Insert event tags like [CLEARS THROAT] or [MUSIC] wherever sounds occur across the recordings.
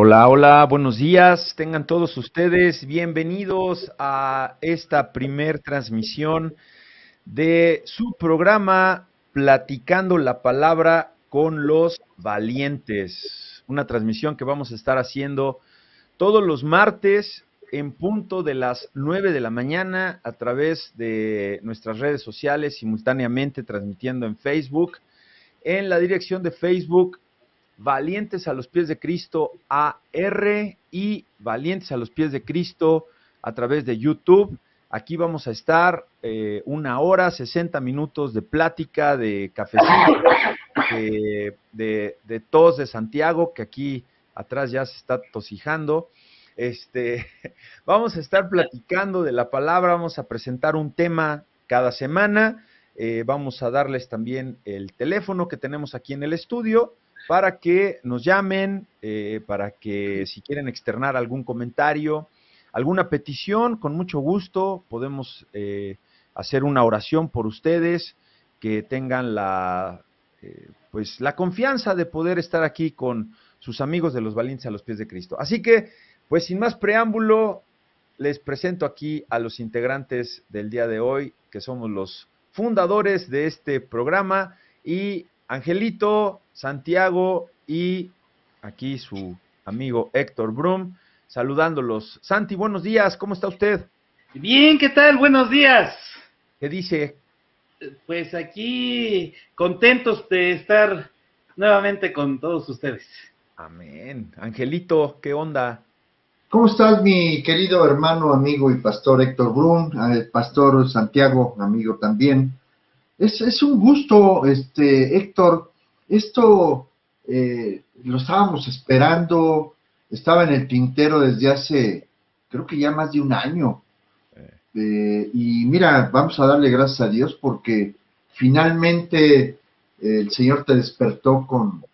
Hola, hola, buenos días. Tengan todos ustedes bienvenidos a esta primer transmisión de su programa Platicando la Palabra con los Valientes. Una transmisión que vamos a estar haciendo todos los martes en punto de las 9 de la mañana a través de nuestras redes sociales, simultáneamente transmitiendo en Facebook, en la dirección de Facebook Valientes a los pies de Cristo AR y Valientes a los pies de Cristo a través de YouTube. Aquí vamos a estar eh, una hora, 60 minutos de plática, de cafecito, de, de, de, tos de Santiago, que aquí atrás ya se está tosijando. Este, [LAUGHS] vamos a estar platicando de la palabra, vamos a presentar un tema cada semana. Eh, vamos a darles también el teléfono que tenemos aquí en el estudio para que nos llamen, eh, para que si quieren externar algún comentario, alguna petición, con mucho gusto podemos eh, hacer una oración por ustedes, que tengan la, eh, pues, la confianza de poder estar aquí con sus amigos de los valientes a los pies de Cristo. Así que, pues sin más preámbulo, les presento aquí a los integrantes del día de hoy, que somos los fundadores de este programa y Angelito, Santiago y aquí su amigo Héctor Brum, saludándolos. Santi, buenos días, ¿cómo está usted? Bien, ¿qué tal? Buenos días. ¿Qué dice? Pues aquí contentos de estar nuevamente con todos ustedes. Amén. Angelito, ¿qué onda? ¿Cómo estás, mi querido hermano, amigo y pastor Héctor Brum? El pastor Santiago, amigo también. Es, es un gusto, este, Héctor. Esto eh, lo estábamos esperando, estaba en el tintero desde hace, creo que ya más de un año. Eh, y mira, vamos a darle gracias a Dios porque finalmente el Señor te despertó con,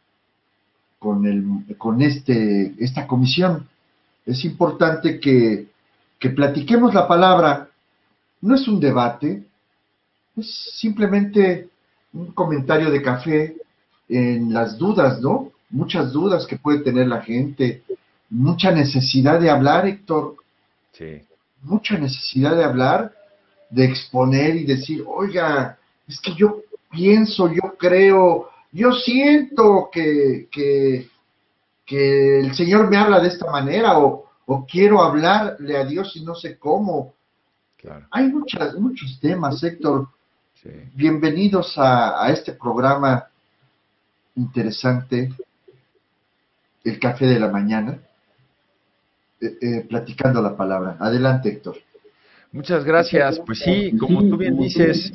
con, el, con este, esta comisión. Es importante que, que platiquemos la palabra. No es un debate, es simplemente un comentario de café en las dudas, ¿no? Muchas dudas que puede tener la gente, mucha necesidad de hablar, Héctor. Sí. Mucha necesidad de hablar, de exponer y decir, oiga, es que yo pienso, yo creo, yo siento que, que, que el Señor me habla de esta manera o, o quiero hablarle a Dios y no sé cómo. Claro. Hay muchas, muchos temas, Héctor. Sí. Bienvenidos a, a, este programa interesante, El Café de la Mañana, eh, eh, platicando la palabra. Adelante, Héctor. Muchas gracias. Pues sí, como tú bien dices,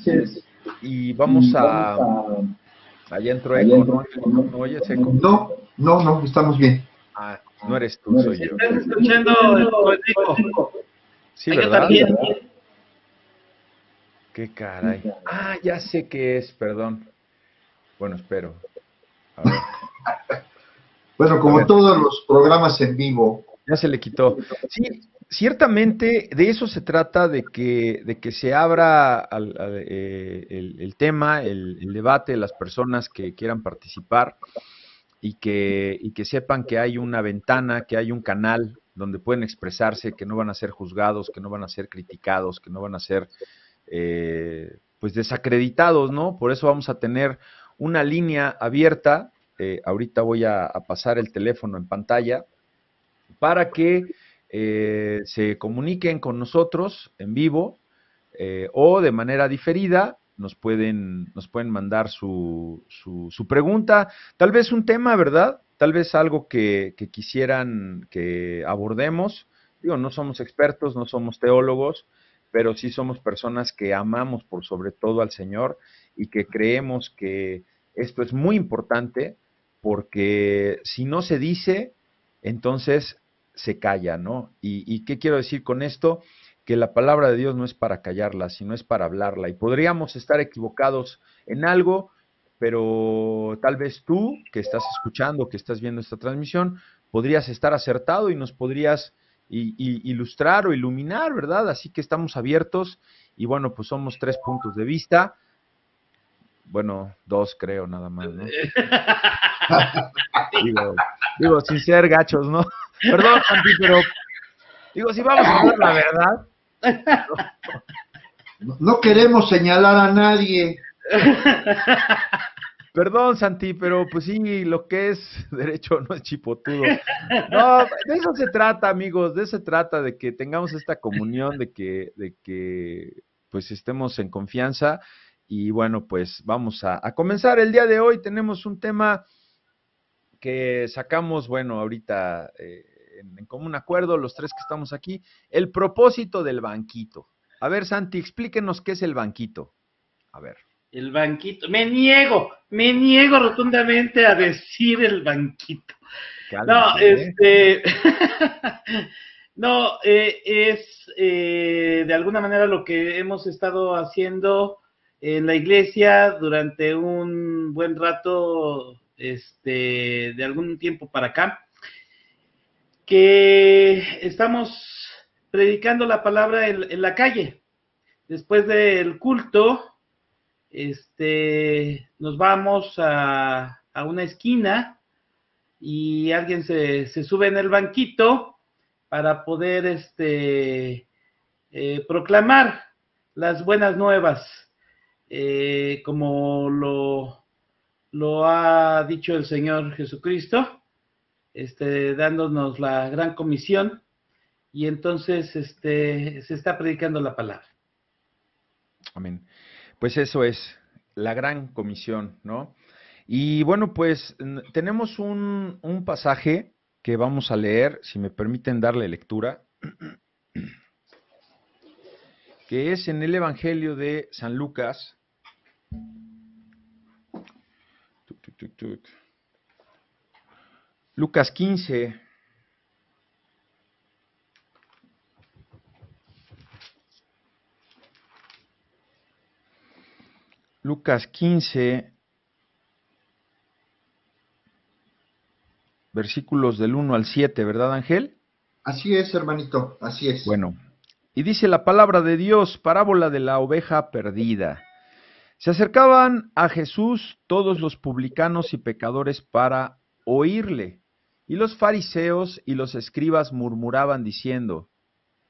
y vamos a... Allá entró Eco, ¿no? ¿No oyes Eco? No, no, no, estamos bien. Ah, no eres tú, soy yo. ¿Estás escuchando el Sí, ¿verdad? Qué caray. Ah, ya sé qué es, perdón. Bueno, espero. [LAUGHS] bueno, como todos los programas en vivo. Ya se le quitó. Sí, ciertamente de eso se trata, de que, de que se abra al, al, eh, el, el, tema, el, el, debate, las personas que quieran participar y que, y que sepan que hay una ventana, que hay un canal donde pueden expresarse, que no van a ser juzgados, que no van a ser criticados, que no van a ser eh, pues desacreditados, ¿no? Por eso vamos a tener una línea abierta. Eh, ahorita voy a, pasar el teléfono en pantalla para que eh, se comuniquen con nosotros en vivo o de manera diferida. Nos pueden, nos pueden mandar su, su, su, pregunta, tal vez un tema, ¿verdad? Tal vez algo que, que quisieran que abordemos. Digo, no somos expertos, no somos teólogos, pero sí somos personas que amamos por sobre todo al Señor y que creemos que esto es muy importante porque si no se dice, entonces se calla, ¿no? ¿Y, y qué quiero decir con esto? Que la palabra de Dios no es para callarla, sino es para hablarla. Y podríamos estar equivocados en algo, pero tal vez tú que estás escuchando, que estás viendo esta transmisión, podrías estar acertado y nos podrías y, y, ilustrar o iluminar, ¿verdad? Así que estamos abiertos y bueno, pues somos tres puntos de vista. bueno, dos creo nada más, ¿no? [LAUGHS] digo, digo, sin ser gachos, ¿no? Perdón, Santi, pero digo, si vamos a ver la verdad. No, queremos señalar a nadie. [LAUGHS] Perdón, Santi, pero pues sí, lo que es [LAUGHS] derecho no es chipotudo. [LAUGHS] No, de eso se trata, amigos, de eso se trata, de que tengamos esta comunión, de que, de que pues estemos en confianza y bueno, pues vamos a, comenzar. El día de hoy tenemos un tema que sacamos, bueno, ahorita eh, en, común acuerdo, los tres que estamos aquí, el propósito del banquito. A ver, Santi, explíquenos qué es el banquito. A ver. El banquito. Me niego, me niego rotundamente a decir el banquito. no, ¿eh? este. [LAUGHS] no, eh, es de alguna manera lo que hemos estado haciendo en la iglesia durante un buen rato, este, de algún tiempo para acá, que estamos predicando la palabra en, la calle. Después del culto, este, nos vamos a, una esquina y alguien se, sube en el banquito para poder este, eh, proclamar las buenas nuevas eh, como lo, lo ha dicho el Señor Jesucristo, este, dándonos la gran comisión, y entonces este, se está predicando la palabra. Amén. Pues eso es la gran comisión, ¿no? Y bueno, pues tenemos un, un pasaje que vamos a leer, si me permiten darle lectura, [CLEARS THROAT] que es en el Evangelio de San Lucas, Lucas 15. Lucas 15, versículos del 1 al 7, ¿verdad Ángel? Así es, hermanito, así es. Bueno, y dice la palabra de Dios, parábola de la oveja perdida. Se acercaban a Jesús todos los publicanos y pecadores para oírle, y los fariseos y los escribas murmuraban diciendo,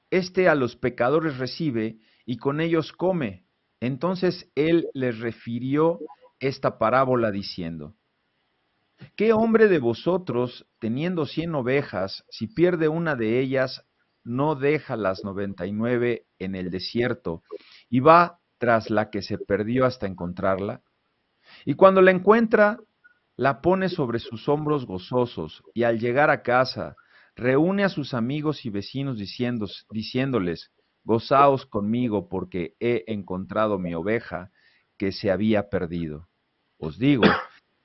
Este a los pecadores recibe y con ellos come. Entonces él les refirió esta parábola diciendo, ¿Qué hombre de vosotros, teniendo cien ovejas, si pierde una de ellas, no deja las noventa y nueve en el desierto y va tras la que se perdió hasta encontrarla? Y cuando la encuentra, la pone sobre sus hombros gozosos y al llegar a casa, reúne a sus amigos y vecinos diciéndoles, gozaos conmigo porque he encontrado mi oveja que se había perdido. Os digo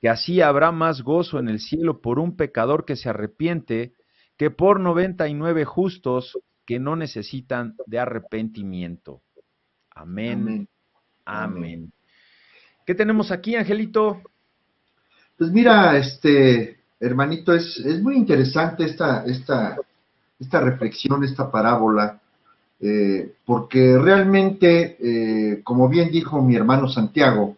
que así habrá más gozo en el cielo por un pecador que se arrepiente que por noventa y nueve justos que no necesitan de arrepentimiento. Amén. Amén. ¿Qué tenemos aquí, Angelito? Pues mira, este, hermanito, es, es muy interesante esta, esta, esta reflexión, esta parábola, eh, porque realmente, eh, como bien dijo mi hermano Santiago,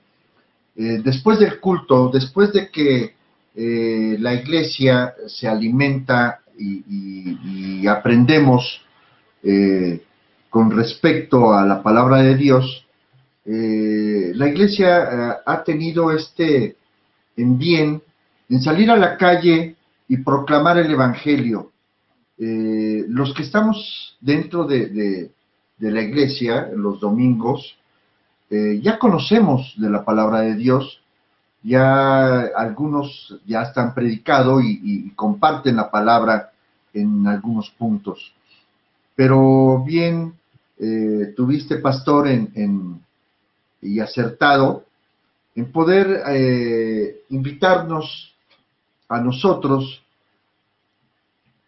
eh, después del culto, después de que la iglesia se alimenta y aprendemos con respecto a la palabra de Dios, la iglesia ha tenido este en bien en salir a la calle y proclamar el Evangelio. Eh, los que estamos dentro de, la iglesia los domingos, ya conocemos de la palabra de Dios, ya algunos ya están predicado y, comparten la palabra en algunos puntos. Pero bien, tuviste pastor en y acertado en poder eh, invitarnos a nosotros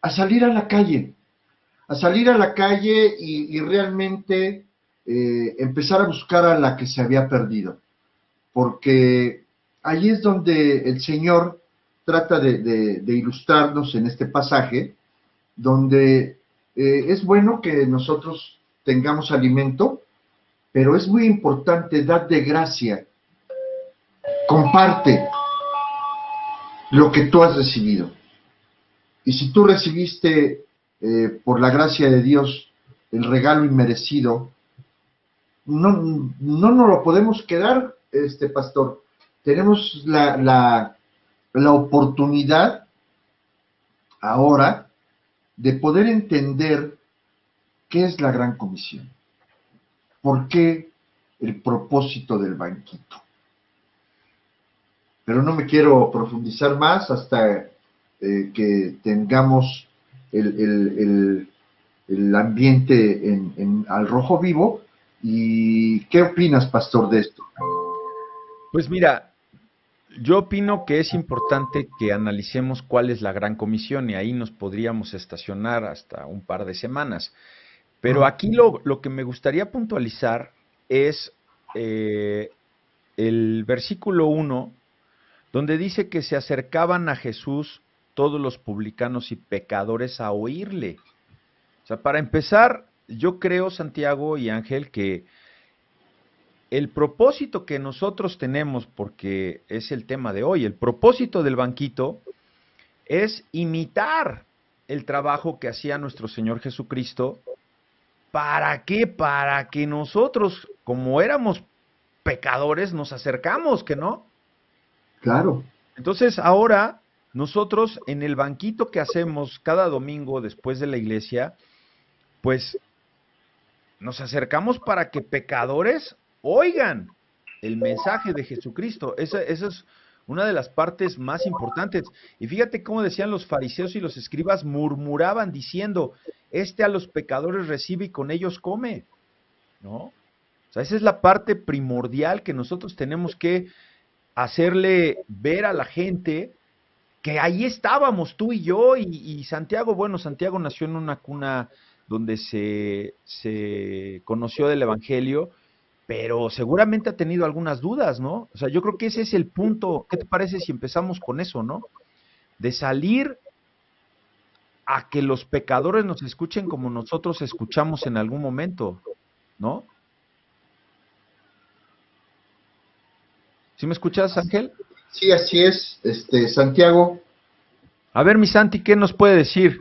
a salir a la calle, a salir a la calle y, realmente eh, empezar a buscar a la que se había perdido, porque allí es donde el Señor trata de, ilustrarnos en este pasaje, donde eh, es bueno que nosotros tengamos alimento, pero es muy importante dar de gracia comparte lo que tú has recibido. Y si tú recibiste eh, por la gracia de Dios el regalo inmerecido, no, no nos lo podemos quedar, este pastor. Tenemos la, la, la oportunidad ahora de poder entender qué es la gran comisión. ¿Por qué el propósito del banquito? Pero no me quiero profundizar más hasta eh, que tengamos el, ambiente en, al rojo vivo. ¿Y qué opinas, pastor, de esto? Pues mira, yo opino que es importante que analicemos cuál es la gran comisión y ahí nos podríamos estacionar hasta un par de semanas. Pero aquí lo, que me gustaría puntualizar es eh, el versículo 1, donde dice que se acercaban a Jesús todos los publicanos y pecadores a oírle. O sea, para empezar, yo creo, Santiago y Ángel, que el propósito que nosotros tenemos, porque es el tema de hoy, el propósito del banquito es imitar el trabajo que hacía nuestro Señor Jesucristo ¿Para qué? Para que nosotros, como éramos pecadores, nos acercamos, ¿que no? Claro. Entonces, ahora nosotros en el banquito que hacemos cada domingo después de la iglesia, pues nos acercamos para que pecadores oigan el mensaje de Jesucristo. Esa, es una de las partes más importantes. Y fíjate cómo decían los fariseos y los escribas, murmuraban diciendo, este a los pecadores recibe y con ellos come. ¿No? O sea, esa es la parte primordial que nosotros tenemos que hacerle ver a la gente que ahí estábamos tú y yo y, Santiago, bueno, Santiago nació en una cuna donde se, se conoció del Evangelio, pero seguramente ha tenido algunas dudas, ¿no? O sea, yo creo que ese es el punto. ¿Qué te parece si empezamos con eso, no? De salir a que los pecadores nos escuchen como nosotros escuchamos en algún momento, ¿no? ¿Sí me escuchas, Ángel? Sí, así es, este, Santiago. A ver, mi Santi, ¿qué nos puede decir?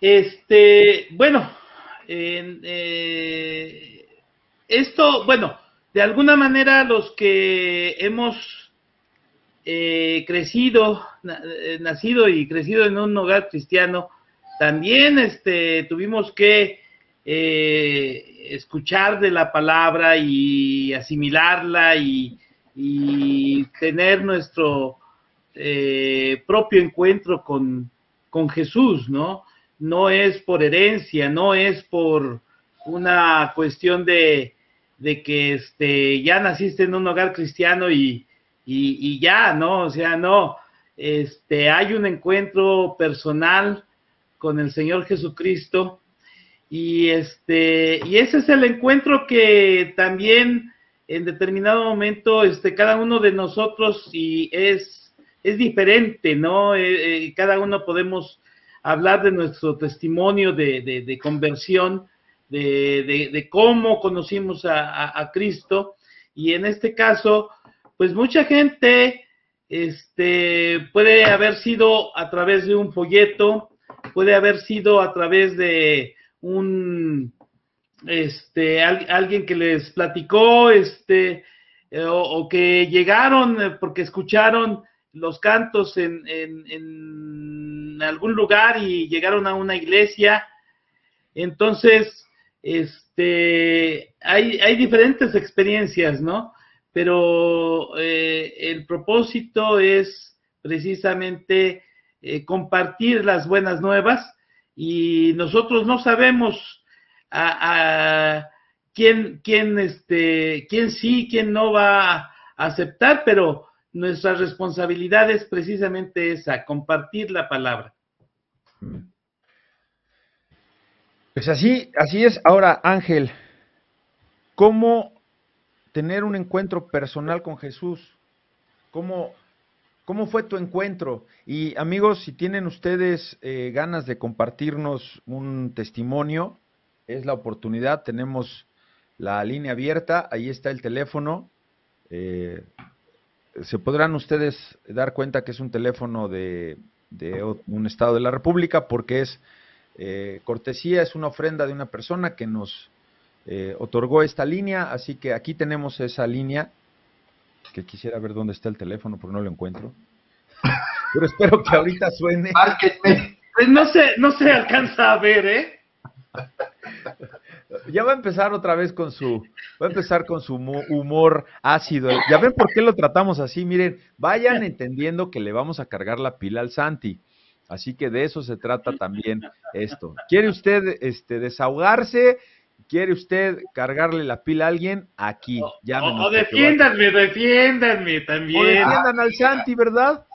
Este, bueno, eh, esto, bueno, de alguna manera los que hemos eh, crecido, eh, nacido y crecido en un hogar cristiano, también este, tuvimos que escuchar de la palabra y asimilarla y, tener nuestro propio encuentro con, con Jesús, ¿no? no es por herencia, no es por una cuestión de, que este, ya naciste en un hogar cristiano y, ya, ¿no? O sea, no, este, hay un encuentro personal con el Señor Jesucristo y este, y ese es el encuentro que también en determinado momento, este, cada uno de nosotros y es, es diferente, ¿no? Eh, eh, cada uno podemos hablar de nuestro testimonio de, conversión, de, cómo conocimos a, Cristo. Y en este caso, pues mucha gente este, puede haber sido a través de un folleto, puede haber sido a través de un, este, alguien que les platicó, este, o, que llegaron porque escucharon los cantos en, algún lugar y llegaron a una iglesia. Entonces, este, hay, hay diferentes experiencias, ¿no? Pero eh, el propósito es precisamente eh, compartir las buenas nuevas y nosotros no sabemos a, quién, quién, este, quién sí, quién no va a aceptar, pero nuestra responsabilidad es precisamente esa, compartir la palabra. Pues así, así es. Ahora, Ángel, ¿cómo tener un encuentro personal con Jesús? ¿Cómo, cómo fue tu encuentro? Y amigos, si tienen ustedes eh, ganas de compartirnos un testimonio, es la oportunidad. Tenemos la línea abierta, ahí está el teléfono Eh, se podrán ustedes dar cuenta que es un teléfono de, un estado de la República porque es eh, cortesía, es una ofrenda de una persona que nos eh, otorgó esta línea, así que aquí tenemos esa línea, que quisiera ver dónde está el teléfono, pero no lo encuentro. [LAUGHS] Pero espero que ahorita suene. Pues no se, no se alcanza a ver, ¿eh? Ya va a empezar otra vez con su, va a empezar con su humor ácido. Ya ven por qué lo tratamos así. Miren, vayan entendiendo que le vamos a cargar la pila al Santi. Así que de eso se trata también esto. ¿Quiere usted este, desahogarse? ¿Quiere usted cargarle la pila a alguien? Aquí. O, defiéndanme, defiéndanme también. O defiendan al Santi, ¿verdad?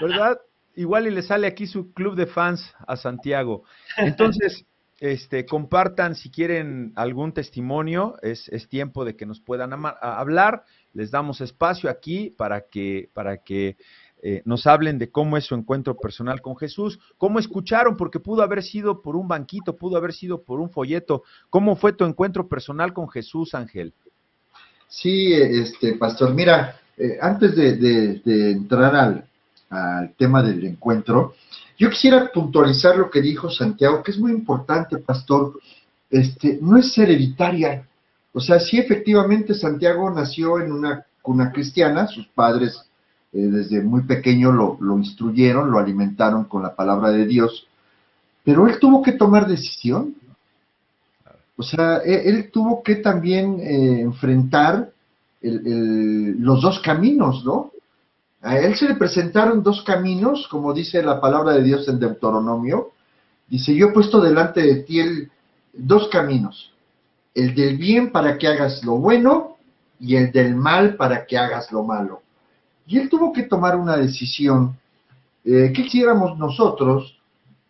¿Verdad? Igual y le sale aquí su club de fans a Santiago. Entonces, este, compartan si quieren algún testimonio, es, tiempo de que nos puedan hablar, les damos espacio aquí para que, para que eh, nos hablen de cómo es su encuentro personal con Jesús, cómo escucharon, porque pudo haber sido por un banquito, pudo haber sido por un folleto, ¿cómo fue tu encuentro personal con Jesús, Ángel? Sí, este, pastor, mira, eh, antes de, entrar al, al tema del encuentro, yo quisiera puntualizar lo que dijo Santiago, que es muy importante, pastor. Este, no es hereditaria. O sea, sí, efectivamente, Santiago nació en una cuna cristiana, sus padres eh, desde muy pequeño lo, instruyeron, lo alimentaron con la palabra de Dios, pero él tuvo que tomar decisión. O sea, e, él, tuvo que también eh, enfrentar los dos caminos, ¿no? A él se le presentaron dos caminos, como dice la palabra de Dios en Deuteronomio. Dice, yo he puesto delante de ti el, dos caminos, el del bien para que hagas lo bueno y el del mal para que hagas lo malo. Y él tuvo que tomar una decisión. Eh, ¿Qué quisiéramos nosotros,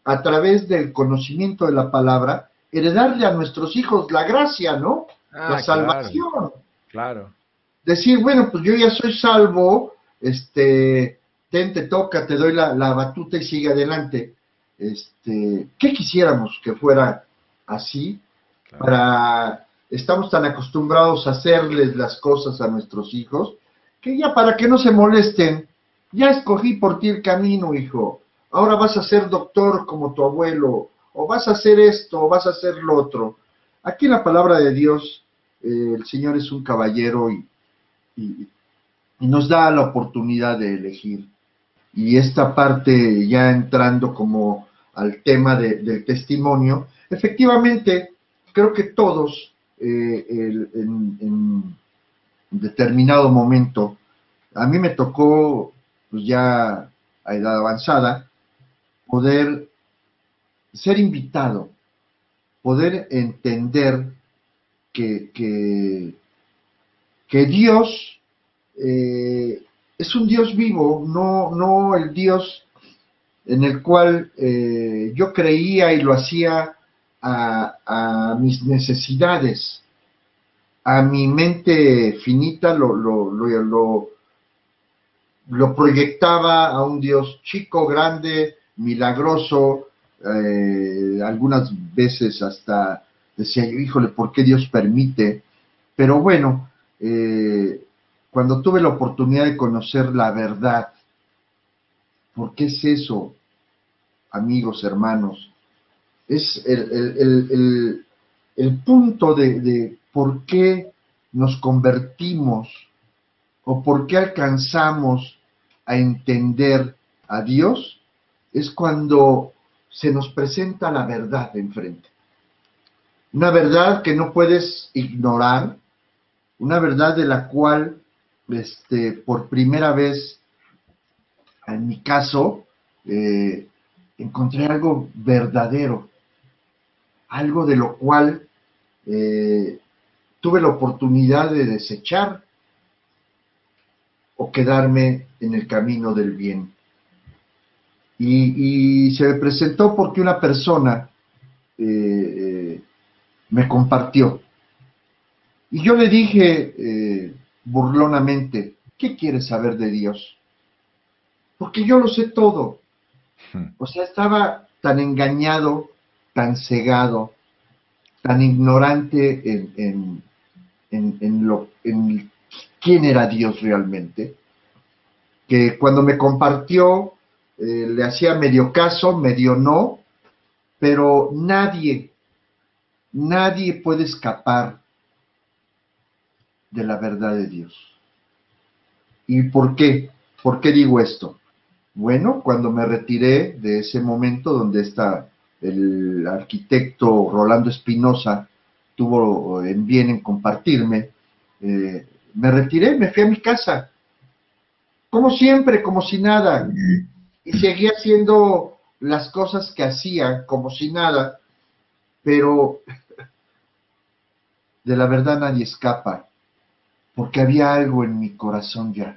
a través del conocimiento de la palabra, heredarle a nuestros hijos la gracia, ¿no? Ah, la salvación. claro. Decir, bueno, pues yo ya soy salvo, este, ten, te toca, te doy la, batuta y sigue adelante. Este, ¿qué quisiéramos que fuera así? Para, estamos tan acostumbrados a hacerles las cosas a nuestros hijos, que ya para que no se molesten, ya escogí por ti el camino, hijo. Ahora vas a ser doctor como tu abuelo, o vas a hacer esto, o vas a hacer lo otro. Aquí en la palabra de Dios, eh, el Señor es un caballero y, nos da la oportunidad de elegir. Y esta parte, ya entrando como al tema del testimonio, efectivamente, creo que todos eh, en, determinado momento, a mí me tocó, pues ya a edad avanzada, poder ser invitado, poder entender que, que, Dios eh, es un Dios vivo, no, no el Dios en el cual eh, yo creía y lo hacía a, mis necesidades, a mi mente finita lo, lo, lo, proyectaba a un Dios chico, grande, milagroso, eh, algunas veces hasta decía, híjole, ¿por qué Dios permite? Pero bueno, eh, cuando tuve la oportunidad de conocer la verdad. ¿Por qué es eso, amigos, hermanos? Es el, punto de, de por qué nos convertimos o por qué alcanzamos a entender a Dios, es cuando se nos presenta la verdad enfrente. Una verdad que no puedes ignorar, una verdad de la cual este, por primera vez, en mi caso, eh, encontré algo verdadero, algo de lo cual eh, tuve la oportunidad de desechar o quedarme en el camino del bien. Y, se me presentó porque una persona eh, me compartió. Y yo le dije, burlonamente, ¿qué quieres saber de Dios? Porque yo lo sé todo. Hmm. O sea, estaba tan engañado, tan cegado, tan ignorante en, en, lo, en quién era Dios realmente, que cuando me compartió eh, le hacía medio caso, medio no, pero nadie, nadie puede escapar de la verdad de Dios. ¿Y por qué? ¿Por qué digo esto? Bueno, cuando me retiré de ese momento donde está el arquitecto Rolando Espinosa tuvo en bien en compartirme, eh, me retiré, me fui a mi casa, como siempre, como si nada, y seguía haciendo las cosas que hacía como si nada, pero [LAUGHS] de la verdad nadie escapa, porque había algo en mi corazón ya,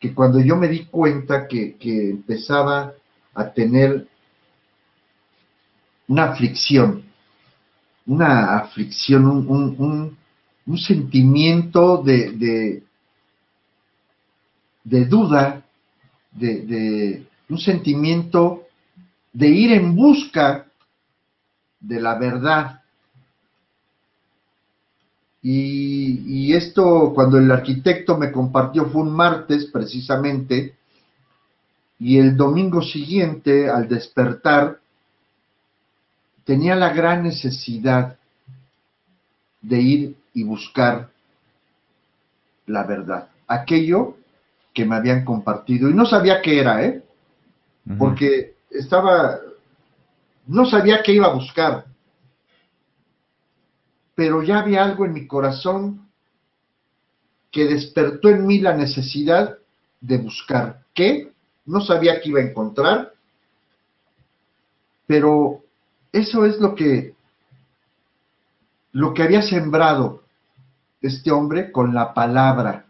que cuando yo me di cuenta que, empezaba a tener una aflicción, una aflicción, un, sentimiento de, de, duda, de, un sentimiento de ir en busca de la verdad. Y, y, esto, cuando el arquitecto me compartió, fue un martes precisamente, y el domingo siguiente, al despertar, tenía la gran necesidad de ir y buscar la verdad, aquello que me habían compartido. Y no sabía qué era, ¿eh? Porque estaba, no sabía qué iba a buscar, pero ya había algo en mi corazón que despertó en mí la necesidad de buscar. ¿Qué? No sabía qué iba a encontrar, pero eso es lo que lo que había sembrado este hombre con la palabra.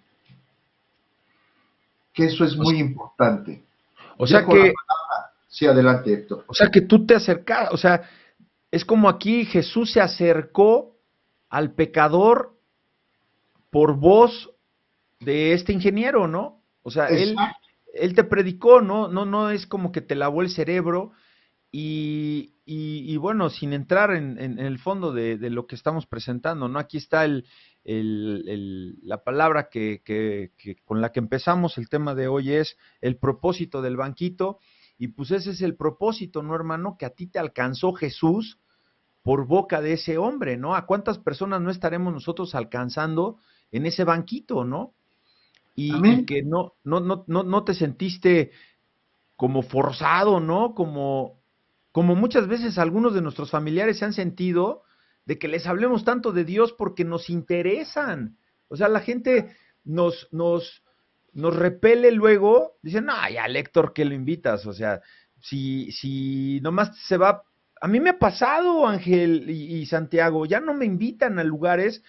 Que eso es muy importante. O sea que sí, adelante, Héctor. O sea que tú te acercas, o sea, es como aquí Jesús se acercó al pecador por voz de este ingeniero, ¿no? O sea, él, él te predicó, ¿no? No, no es como que te lavó el cerebro, y, bueno, sin entrar en, el fondo de, lo que estamos presentando, ¿no? Aquí está el, la palabra que, con la que empezamos el tema de hoy es el propósito del banquito. Y pues ese es el propósito, ¿no, hermano? Que a ti te alcanzó Jesús por boca de ese hombre, ¿no? ¿A cuántas personas no estaremos nosotros alcanzando en ese banquito, ¿no? Y, que no, no, no, no, no te sentiste como forzado, ¿no? Como, como muchas veces algunos de nuestros familiares se han sentido de que les hablemos tanto de Dios porque nos interesan. O sea, la gente nos, nos, nos repele luego, dicen, no, ya, Héctor, ¿qué lo invitas? O sea, si, si nomás se va, a mí me ha pasado, Ángel y, y Santiago, ya no me invitan a lugares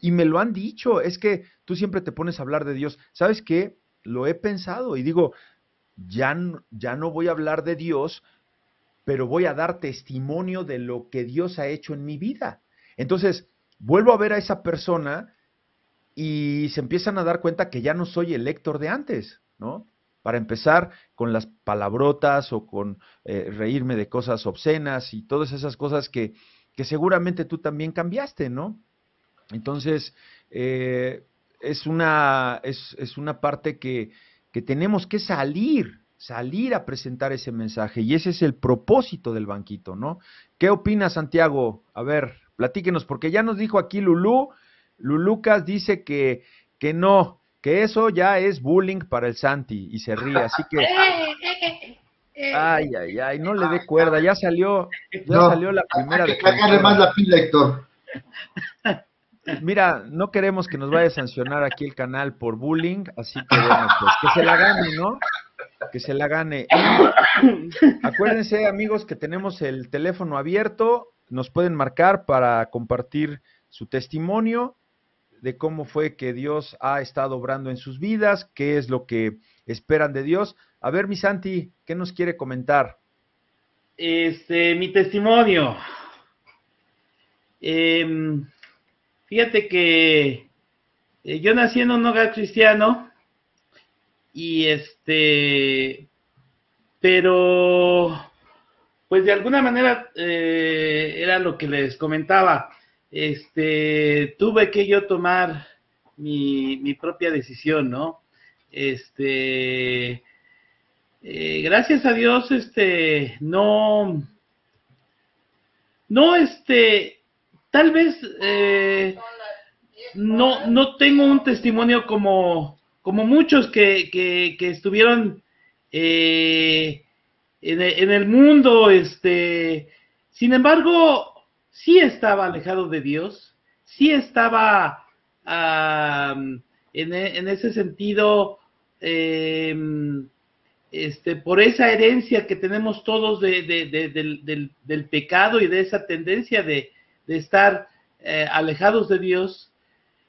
y me lo han dicho, es que tú siempre te pones a hablar de Dios. ¿Sabes qué? Lo he pensado y digo, ya, ya no voy a hablar de Dios pero voy a dar testimonio de lo que Dios ha hecho en mi vida. Entonces, vuelvo a ver a esa persona y se empiezan a dar cuenta que ya no soy el lector de antes, ¿no? Para empezar con las palabrotas o con eh, reírme de cosas obscenas y todas esas cosas que, que seguramente tú también cambiaste, ¿no? Entonces, eh, es, una, es, es, una parte que, que tenemos que salir salir a presentar ese mensaje y ese es el propósito del banquito, ¿no? ¿Qué opina Santiago? A ver, platíquenos, porque ya nos dijo aquí Lulú, Lulucas dice que, que no, que eso ya es bullying para el Santi y se ríe, así que... [LAUGHS] Ay, ay, ay, no le dé cuerda, ya salió, ya salió la primera. Hay que más la pila, Héctor. Mira, no queremos que nos vaya a sancionar aquí el canal por bullying, así que bueno, pues que se la gane, ¿no? Que se la gane. [COUGHS] acuérdense, amigos, que tenemos el teléfono abierto. Nos pueden marcar para compartir su testimonio de cómo fue que Dios ha estado obrando en sus vidas, qué es lo que esperan de Dios. A ver, mi Santi, ¿qué nos quiere comentar? Este, mi testimonio. Em, fíjate que eh, yo nací en un hogar cristiano y este, pero, pues de alguna manera eh, era lo que les comentaba. Este, tuve que yo tomar mi, mi propia decisión, ¿no? Este, eh, gracias a Dios, este, no, no, este, tal vez eh, no, no tengo un testimonio como, como muchos que, que, estuvieron eh, en, en, el mundo, este, sin embargo, sí estaba alejado de Dios, sí estaba um, en, ese sentido, eh, este, por esa herencia que tenemos todos de, de, de, del, del, pecado y de esa tendencia de, estar eh, alejados de Dios.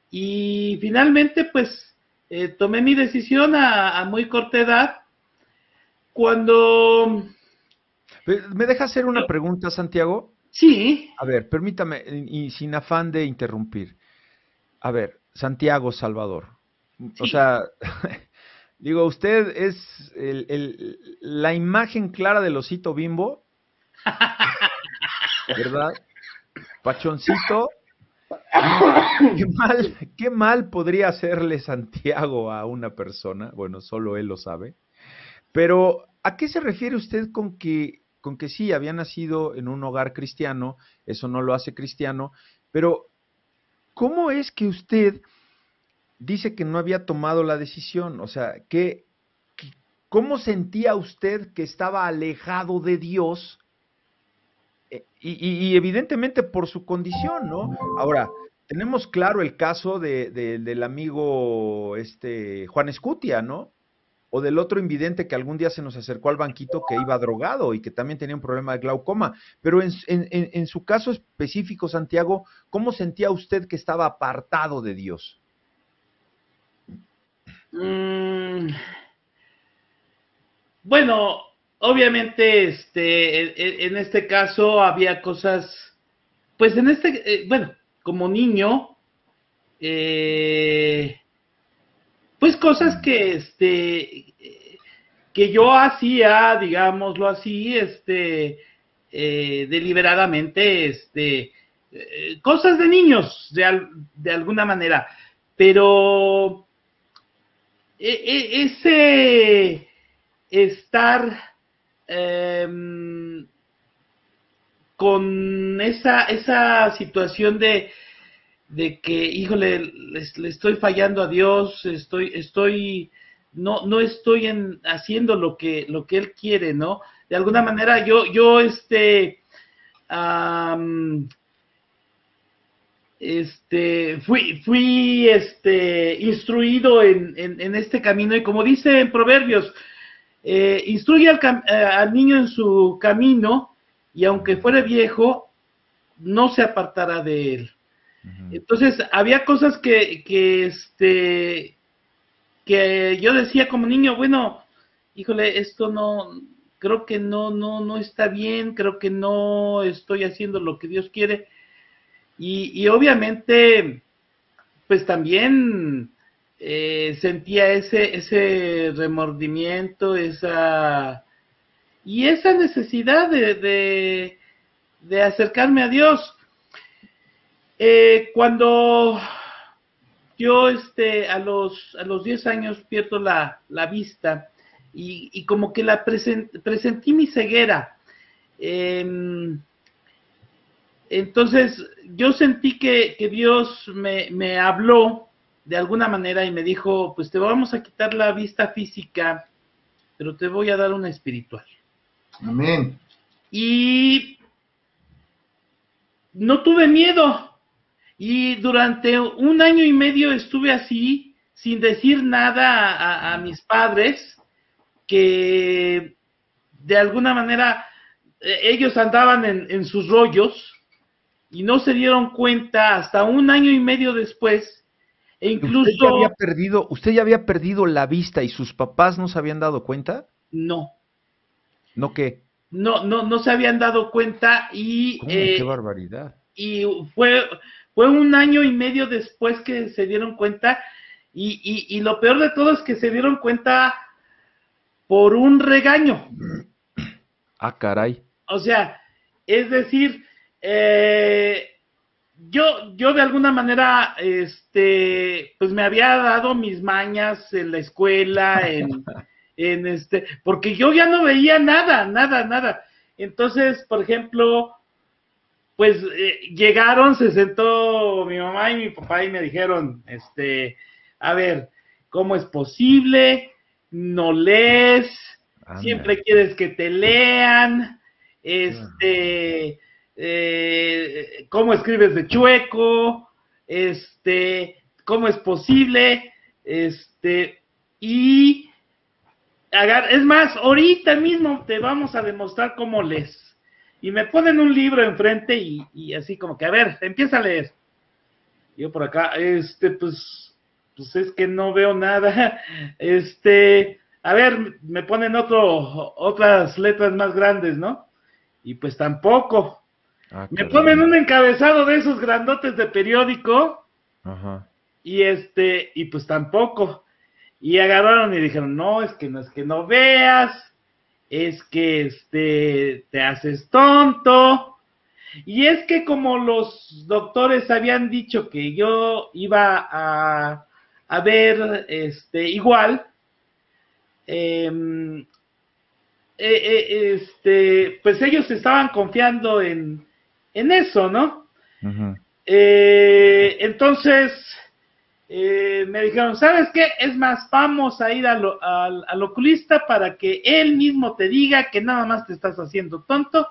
Y finalmente, pues, eh, tomé mi decisión a, a, muy corta edad. Cuando... ¿Me deja hacer una pregunta, Santiago? Sí. A ver, permítame, y sin afán de interrumpir. A ver, Santiago Salvador. Sí. O sea, [LAUGHS] Digo, usted es el, el, la imagen clara del osito bimbo, [LAUGHS] ¿verdad? Pachoncito. [COUGHS] ¿Qué mal, ¿Qué mal podría hacerle Santiago a una persona? Bueno, solo él lo sabe. Pero, ¿a qué se refiere usted con que, con que sí, había nacido en un hogar cristiano? Eso no lo hace cristiano. Pero, ¿cómo es que usted dice que no había tomado la decisión. O sea, ¿qué, ¿cómo sentía usted que estaba alejado de Dios? Eh, y, y, evidentemente por su condición, ¿no? Ahora, tenemos claro el caso de, de, del amigo este, Juan Escutia, ¿no? O del otro invidente que algún día se nos acercó al banquito que iba drogado y que también tenía un problema de glaucoma. Pero en su caso específico, Santiago, ¿cómo sentía usted que estaba apartado de Dios? Mm, bueno, obviamente, este, en, este caso había cosas, pues en este, eh, bueno, como niño, eh, pues cosas que, este, que yo hacía, digámoslo así, este, eh, deliberadamente, este, cosas de niños, de, de alguna manera, pero ese estar eh, con esa, esa situación de, de que, híjole, le, estoy fallando a Dios, estoy, estoy, no, no estoy en, haciendo lo que, lo que Él quiere, ¿no? De alguna manera yo, yo, este, este, fui, fui este, instruido en, en, en, este camino y como dice en Proverbios, eh, instruye al, eh, al, niño en su camino y aunque fuera viejo, no se apartará de él. Uh -huh. Entonces, había cosas que, que, este, que yo decía como niño, bueno, híjole, esto no, creo que no, no, no está bien, creo que no estoy haciendo lo que Dios quiere y, y obviamente, pues también eh, sentía ese, ese remordimiento, esa y esa necesidad de, de, acercarme a Dios. Eh, cuando yo este, a, los, a los 10 años pierdo la, la vista y, y, como que la present, presentí mi ceguera. Eh, entonces, yo sentí que, que Dios me, me, habló de alguna manera y me dijo, pues te vamos a quitar la vista física, pero te voy a dar una espiritual. Amén. Y no tuve miedo. Y durante un año y medio estuve así, sin decir nada a, mis padres, que de alguna manera eh, ellos andaban en, en sus rollos y no se dieron cuenta hasta un año y medio después. E incluso. ¿Usted ya había perdido, usted ya había perdido la vista y sus papás no se habían dado cuenta? No. ¿No qué? No, no, no se habían dado cuenta y. Eh, ¡Qué barbaridad! Y fue, fue un año y medio después que se dieron cuenta. Y, y, y lo peor de todo es que se dieron cuenta por un regaño. [CLEARS THROAT] Ah, caray. O sea, es decir, eh, yo, yo de alguna manera, este, pues me había dado mis mañas en la escuela, en, [LAUGHS] en este, porque yo ya no veía nada, nada, nada. Entonces, por ejemplo, pues eh, llegaron, se sentó mi mamá y mi papá y me dijeron, este, a ver, ¿cómo es posible? No lees, siempre quieres que te lean, este, eh, ¿cómo escribes de chueco? Este, ¿cómo es posible? Este, y es más, ahorita mismo te vamos a demostrar cómo lees. Y me ponen un libro enfrente y, así como que, a ver, empieza a leer. Yo por acá, este, pues, pues es que no veo nada. [LAUGHS] Este, a ver, me ponen otro, otras letras más grandes, ¿no? Y pues tampoco. Ah, me ponen un encabezado de esos grandotes de periódico. Ajá. Y este, y pues tampoco. Y agarraron y dijeron, no, es que no es que no veas, es que este, te haces tonto. Y es que como los doctores habían dicho que yo iba a, a ver este, igual, em, eh, eh, este, pues ellos estaban confiando en, en eso, ¿no? Eh, entonces, eh, me dijeron, ¿sabes qué? Es más, vamos a ir al, oculista para que él mismo te diga que nada más te estás haciendo tonto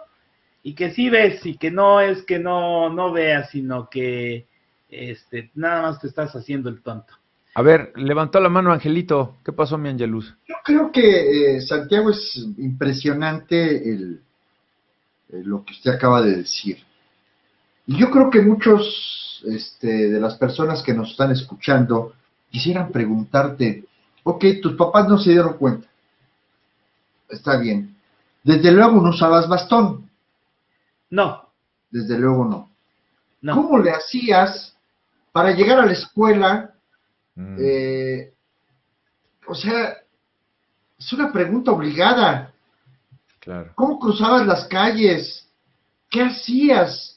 y que sí ves y que no es que no, no veas, sino que este, nada más te estás haciendo el tonto. A ver, levantó la mano Angelito. ¿Qué pasó, mi Angelus? Yo creo que eh, Santiago es impresionante el, lo que usted acaba de decir. Y yo creo que muchos este, de las personas que nos están escuchando quisieran preguntarte, ok, tus papás no se dieron cuenta. Está bien. Desde luego no usabas bastón. No. Desde luego no. ¿Cómo le hacías para llegar a la escuela? Mm. Eh, o sea, es una pregunta obligada. Claro. ¿Cómo cruzabas las calles? ¿Qué hacías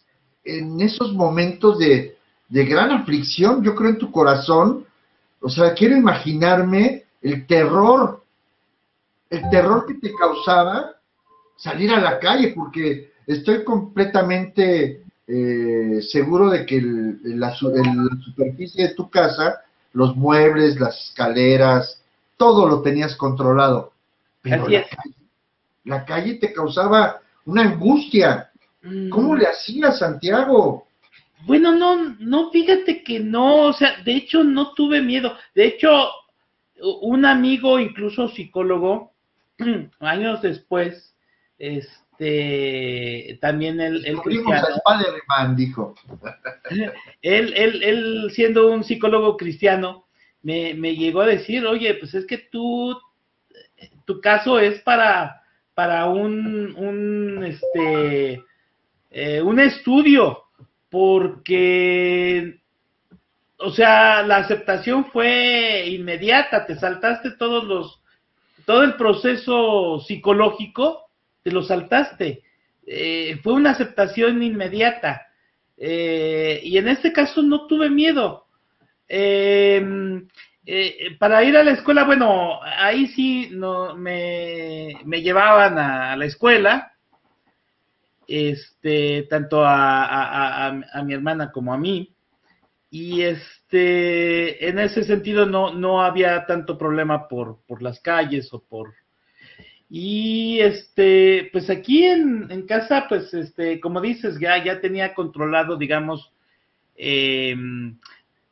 en esos momentos de, de gran aflicción, yo creo, en tu corazón. O sea, quiero imaginarme el terror, el terror que te causaba salir a la calle, porque estoy completamente eh, seguro de que la, superficie de tu casa, los muebles, las escaleras, todo lo tenías controlado. Pero la calle, la calle, te causaba una angustia. ¿Cómo le hacías, Santiago? Bueno, no, no, fíjate que no, o sea, de hecho no tuve miedo. De hecho, un amigo, incluso psicólogo, [CLEARS THROAT] años después, este, también él, él cristiano. dijo. [LAUGHS] él, él, él, siendo un psicólogo cristiano, me, me llegó a decir, oye, pues es que tú, tu caso es para, para un, un, este, eh, un estudio porque, o sea, la aceptación fue inmediata, te saltaste todos los, todo el proceso psicológico, te lo saltaste. Eh, fue una aceptación inmediata. Eh, y en este caso no tuve miedo. Em, eh, para ir a la escuela, bueno, ahí sí no, me, me llevaban a, la escuela, este, tanto a, mi hermana como a mí. Y este, en ese sentido no, no había tanto problema por, por las calles o por... Y este, pues aquí en, casa, pues este, como dices, ya, ya tenía controlado, digamos, em,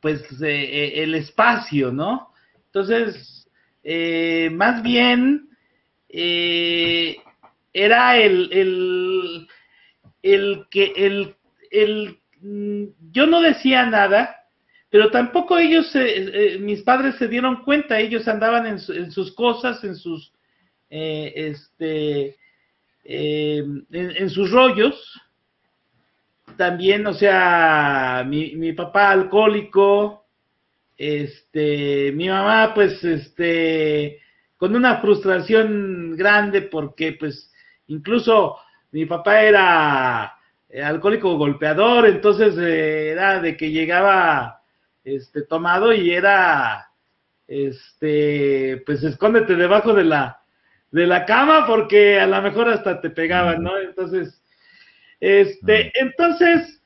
pues eh, eh, el espacio, ¿no? Entonces, eh, más bien, era el, el que el, el mm, yo no decía nada, pero tampoco ellos, eh, mis padres se dieron cuenta, ellos andaban en, sus cosas, en sus, eh, este, em, en, sus rollos. También, o sea, mi, mi papá alcohólico, este, mi mamá, pues, este, con una frustración grande porque, pues, incluso mi papá era alcohólico golpeador, entonces era de que llegaba este tomado y era este pues escóndete debajo de la de la cama porque a lo mejor hasta te pegaban, ¿no? Entonces este entonces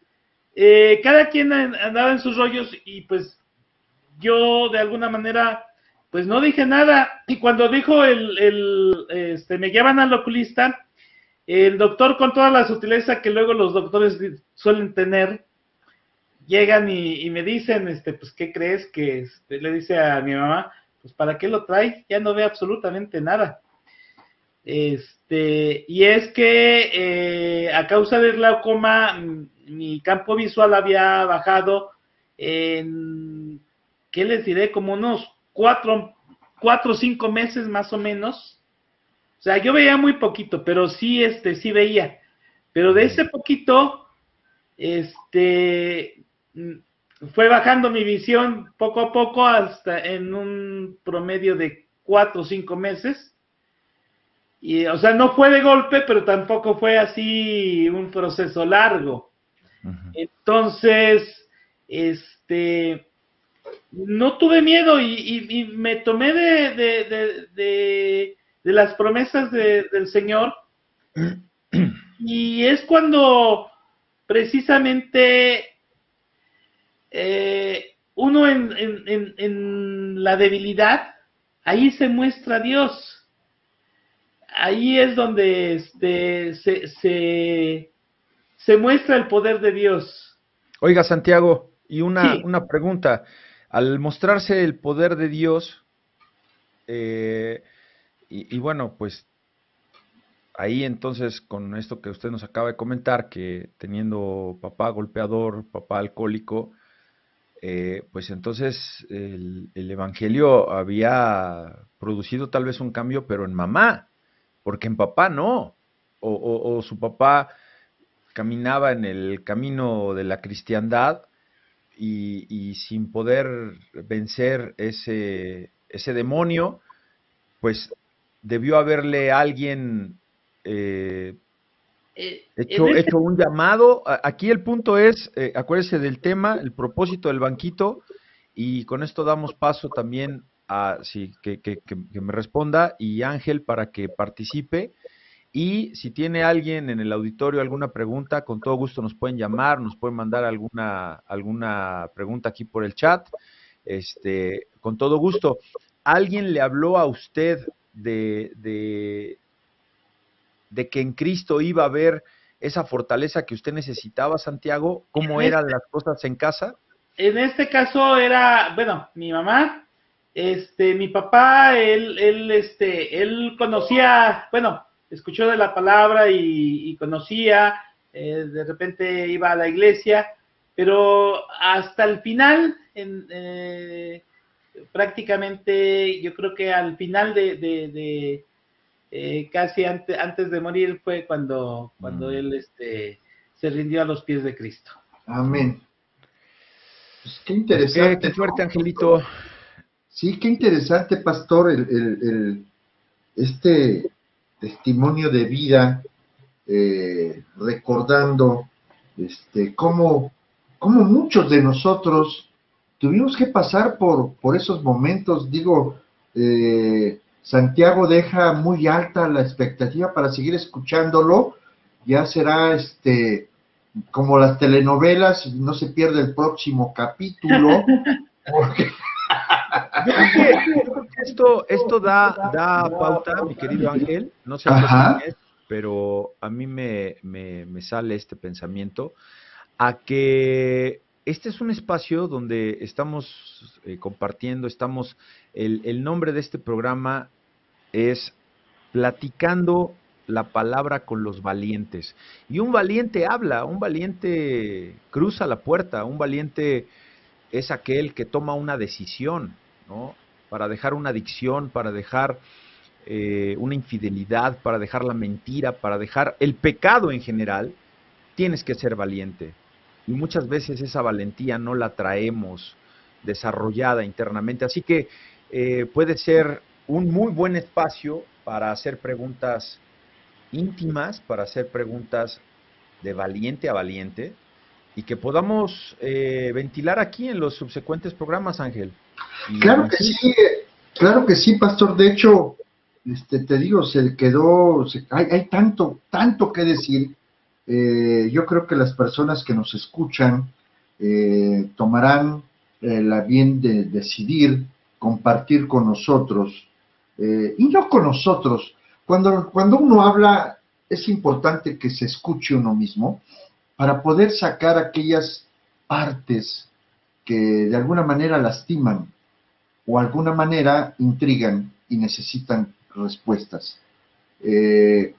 eh, cada quien andaba en sus rollos y pues yo de alguna manera pues no dije nada y cuando dijo el, el este me llevan al oculista el doctor con toda la sutileza que luego los doctores suelen tener llegan y, me dicen, este, pues, ¿qué crees que este, le dice a mi mamá? Pues, ¿para qué lo trae? Ya no ve absolutamente nada. Este, y es que eh, a causa del glaucoma, mi campo visual había bajado en, ¿qué les diré? Como unos cuatro, cuatro o cinco meses más o menos. O sea, yo veía muy poquito, pero sí, este, sí veía. Pero de ese poquito, este, Mm, fue bajando mi visión poco a poco hasta en un promedio de cuatro o cinco meses. Y, o sea, no fue de golpe, pero tampoco fue así un proceso largo. Entonces, este, no tuve miedo y, me tomé de, de, de, de las promesas del Señor. Y es cuando precisamente eh, uno en, la debilidad, ahí se muestra Dios. Ahí es donde este, se, se, muestra el poder de Dios. Oiga, Santiago, y una, una pregunta. Al mostrarse el poder de Dios, eh, y, y, bueno, pues ahí entonces con esto que usted nos acaba de comentar, que teniendo papá golpeador, papá alcohólico, eh, pues entonces el, Evangelio había producido tal vez un cambio, pero en mamá, porque en papá no, o, su papá caminaba en el camino de la cristiandad y, sin poder vencer ese, ese, demonio, pues debió haberle alguien eh, eh, hecho, hecho un llamado. Aquí el punto es, eh, acuérdese del tema, el propósito del banquito, y con esto damos paso también a sí, que, que, me responda y Ángel para que participe. Y si tiene alguien en el auditorio alguna pregunta, con todo gusto nos pueden llamar, nos pueden mandar alguna, alguna pregunta aquí por el chat. Este, con todo gusto. ¿Alguien le habló a usted de, de, de que en Cristo iba a haber esa fortaleza que usted necesitaba, Santiago? ¿Cómo eran este las cosas en casa? En este caso era, bueno, mi mamá, este, mi papá, él, él, este, él conocía, bueno, escuchó de la palabra y, conocía, eh, de repente iba a la iglesia, pero hasta el final, en, eh, prácticamente, yo creo que al final de eh, casi antes de morir fue cuando, cuando mm. él este, se rindió a los pies de Cristo. Amén. Pues qué interesante. Qué, fuerte, Angelito. Sí, qué interesante, pastor, el, este testimonio de vida, eh, recordando este, cómo, cómo, muchos de nosotros tuvimos que pasar por, por esos momentos, digo, eh, Santiago deja muy alta la expectativa para seguir escuchándolo. Ya será este como las telenovelas, no se pierde el próximo capítulo. [LAUGHS] esto, esto da, da pauta, mi querido Ángel, no sé qué pero a mí me, me, sale este pensamiento a que este es un espacio donde estamos eh, compartiendo, estamos, el, el, nombre de este programa es platicando la palabra con los valientes. Y un valiente habla, un valiente cruza la puerta, un valiente es aquel que toma una decisión, ¿no? Para dejar una adicción, para dejar eh, una infidelidad, para dejar la mentira, para dejar el pecado en general, tienes que ser valiente. Y muchas veces esa valentía no la traemos desarrollada internamente. Así que eh, puede ser un muy buen espacio para hacer preguntas íntimas, para hacer preguntas de valiente a valiente y que podamos eh, ventilar aquí en los subsecuentes programas, Ángel. claro que sí, claro que sí, pastor. De hecho, este, te digo, se quedó, hay, hay, tanto, tanto que decir. Eh, yo creo que las personas que nos escuchan eh, tomarán la bien de decidir compartir con nosotros, y no con nosotros. Cuando, cuando uno habla, es importante que se escuche uno mismo para poder sacar aquellas partes que de alguna manera lastiman o alguna manera intrigan y necesitan respuestas. Eh,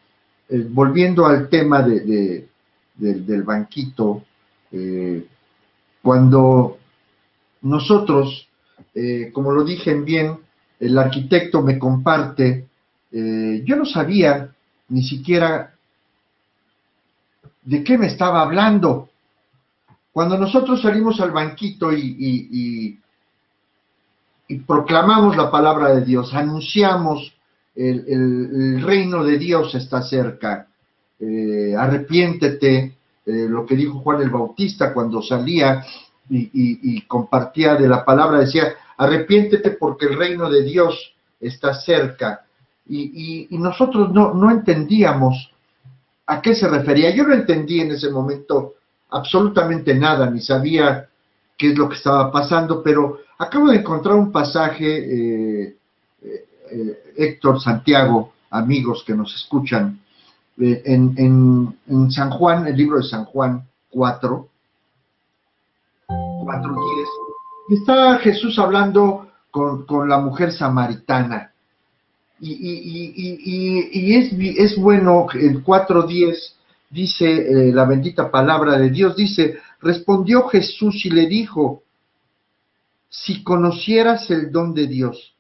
eh, volviendo al tema de, del banquito, eh, cuando nosotros, como lo dije bien, el arquitecto me comparte, yo no sabía ni siquiera ¿de qué me estaba hablando? Cuando nosotros salimos al banquito y, y, proclamamos la palabra de Dios, anunciamos el, reino de Dios está cerca, eh, arrepiéntete, eh, lo que dijo Juan el Bautista cuando salía y, compartía de la palabra, decía, arrepiéntete porque el reino de Dios está cerca. Y, nosotros no, no entendíamos a qué se refería. Yo no entendí en ese momento absolutamente nada, ni sabía qué es lo que estaba pasando, pero acabo de encontrar un pasaje, eh, eh, Héctor Santiago, amigos que nos escuchan, eh, en, San Juan, el libro de San Juan 4, 4, 10, está Jesús hablando con, con la mujer samaritana. Y, es, es, bueno, el 4.10 dice eh, la bendita palabra de Dios, dice, respondió Jesús y le dijo, si conocieras el don de Dios,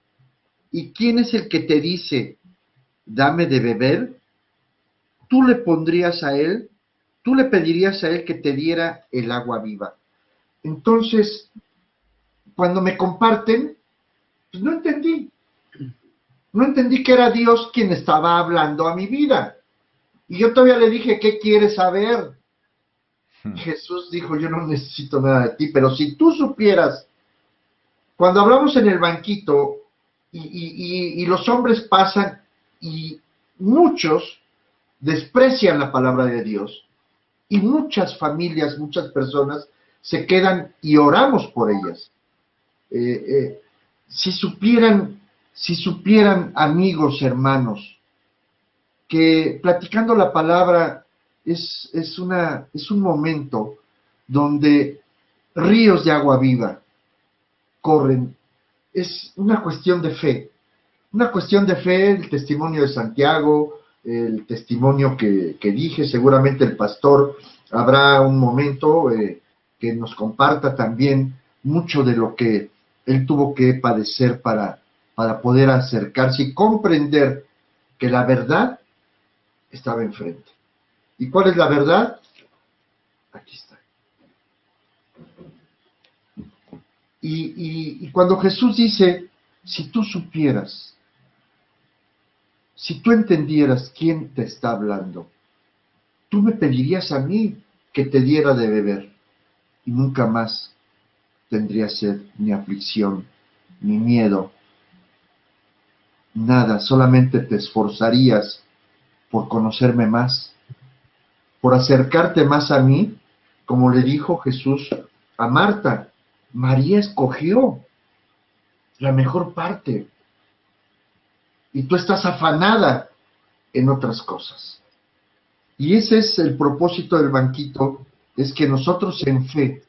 ¿y quién es el que te dice, dame de beber? Tú le pondrías a él, tú le pedirías a él que te diera el agua viva. Entonces, cuando me comparten, pues no entendí. No entendí que era Dios quien estaba hablando a mi vida. Y yo todavía le dije, ¿qué quieres saber? Hmm. Jesús dijo, yo no necesito nada de ti, pero si tú supieras, cuando hablamos en el banquito y, los hombres pasan y muchos desprecian la palabra de Dios y muchas familias, muchas personas se quedan y oramos por ellas. Eh, eh, si supieran si supieran amigos, hermanos, que platicando la palabra es, es, una, es un momento donde ríos de agua viva corren. Es una cuestión de fe, una cuestión de fe, el testimonio de Santiago, el testimonio que, dije, seguramente el pastor habrá un momento eh, que nos comparta también mucho de lo que él tuvo que padecer para, para poder acercarse y comprender que la verdad estaba enfrente. ¿Y cuál es la verdad? Aquí está. Y, cuando Jesús dice, si tú supieras, si tú entendieras quién te está hablando, tú me pedirías a mí que te diera de beber y nunca más tendría sed, ni aflicción, ni miedo, nada, solamente te esforzarías por conocerme más, por acercarte más a mí, como le dijo Jesús a Marta. María escogió la mejor parte y tú estás afanada en otras cosas. Y ese es el propósito del banquito, es que nosotros en fe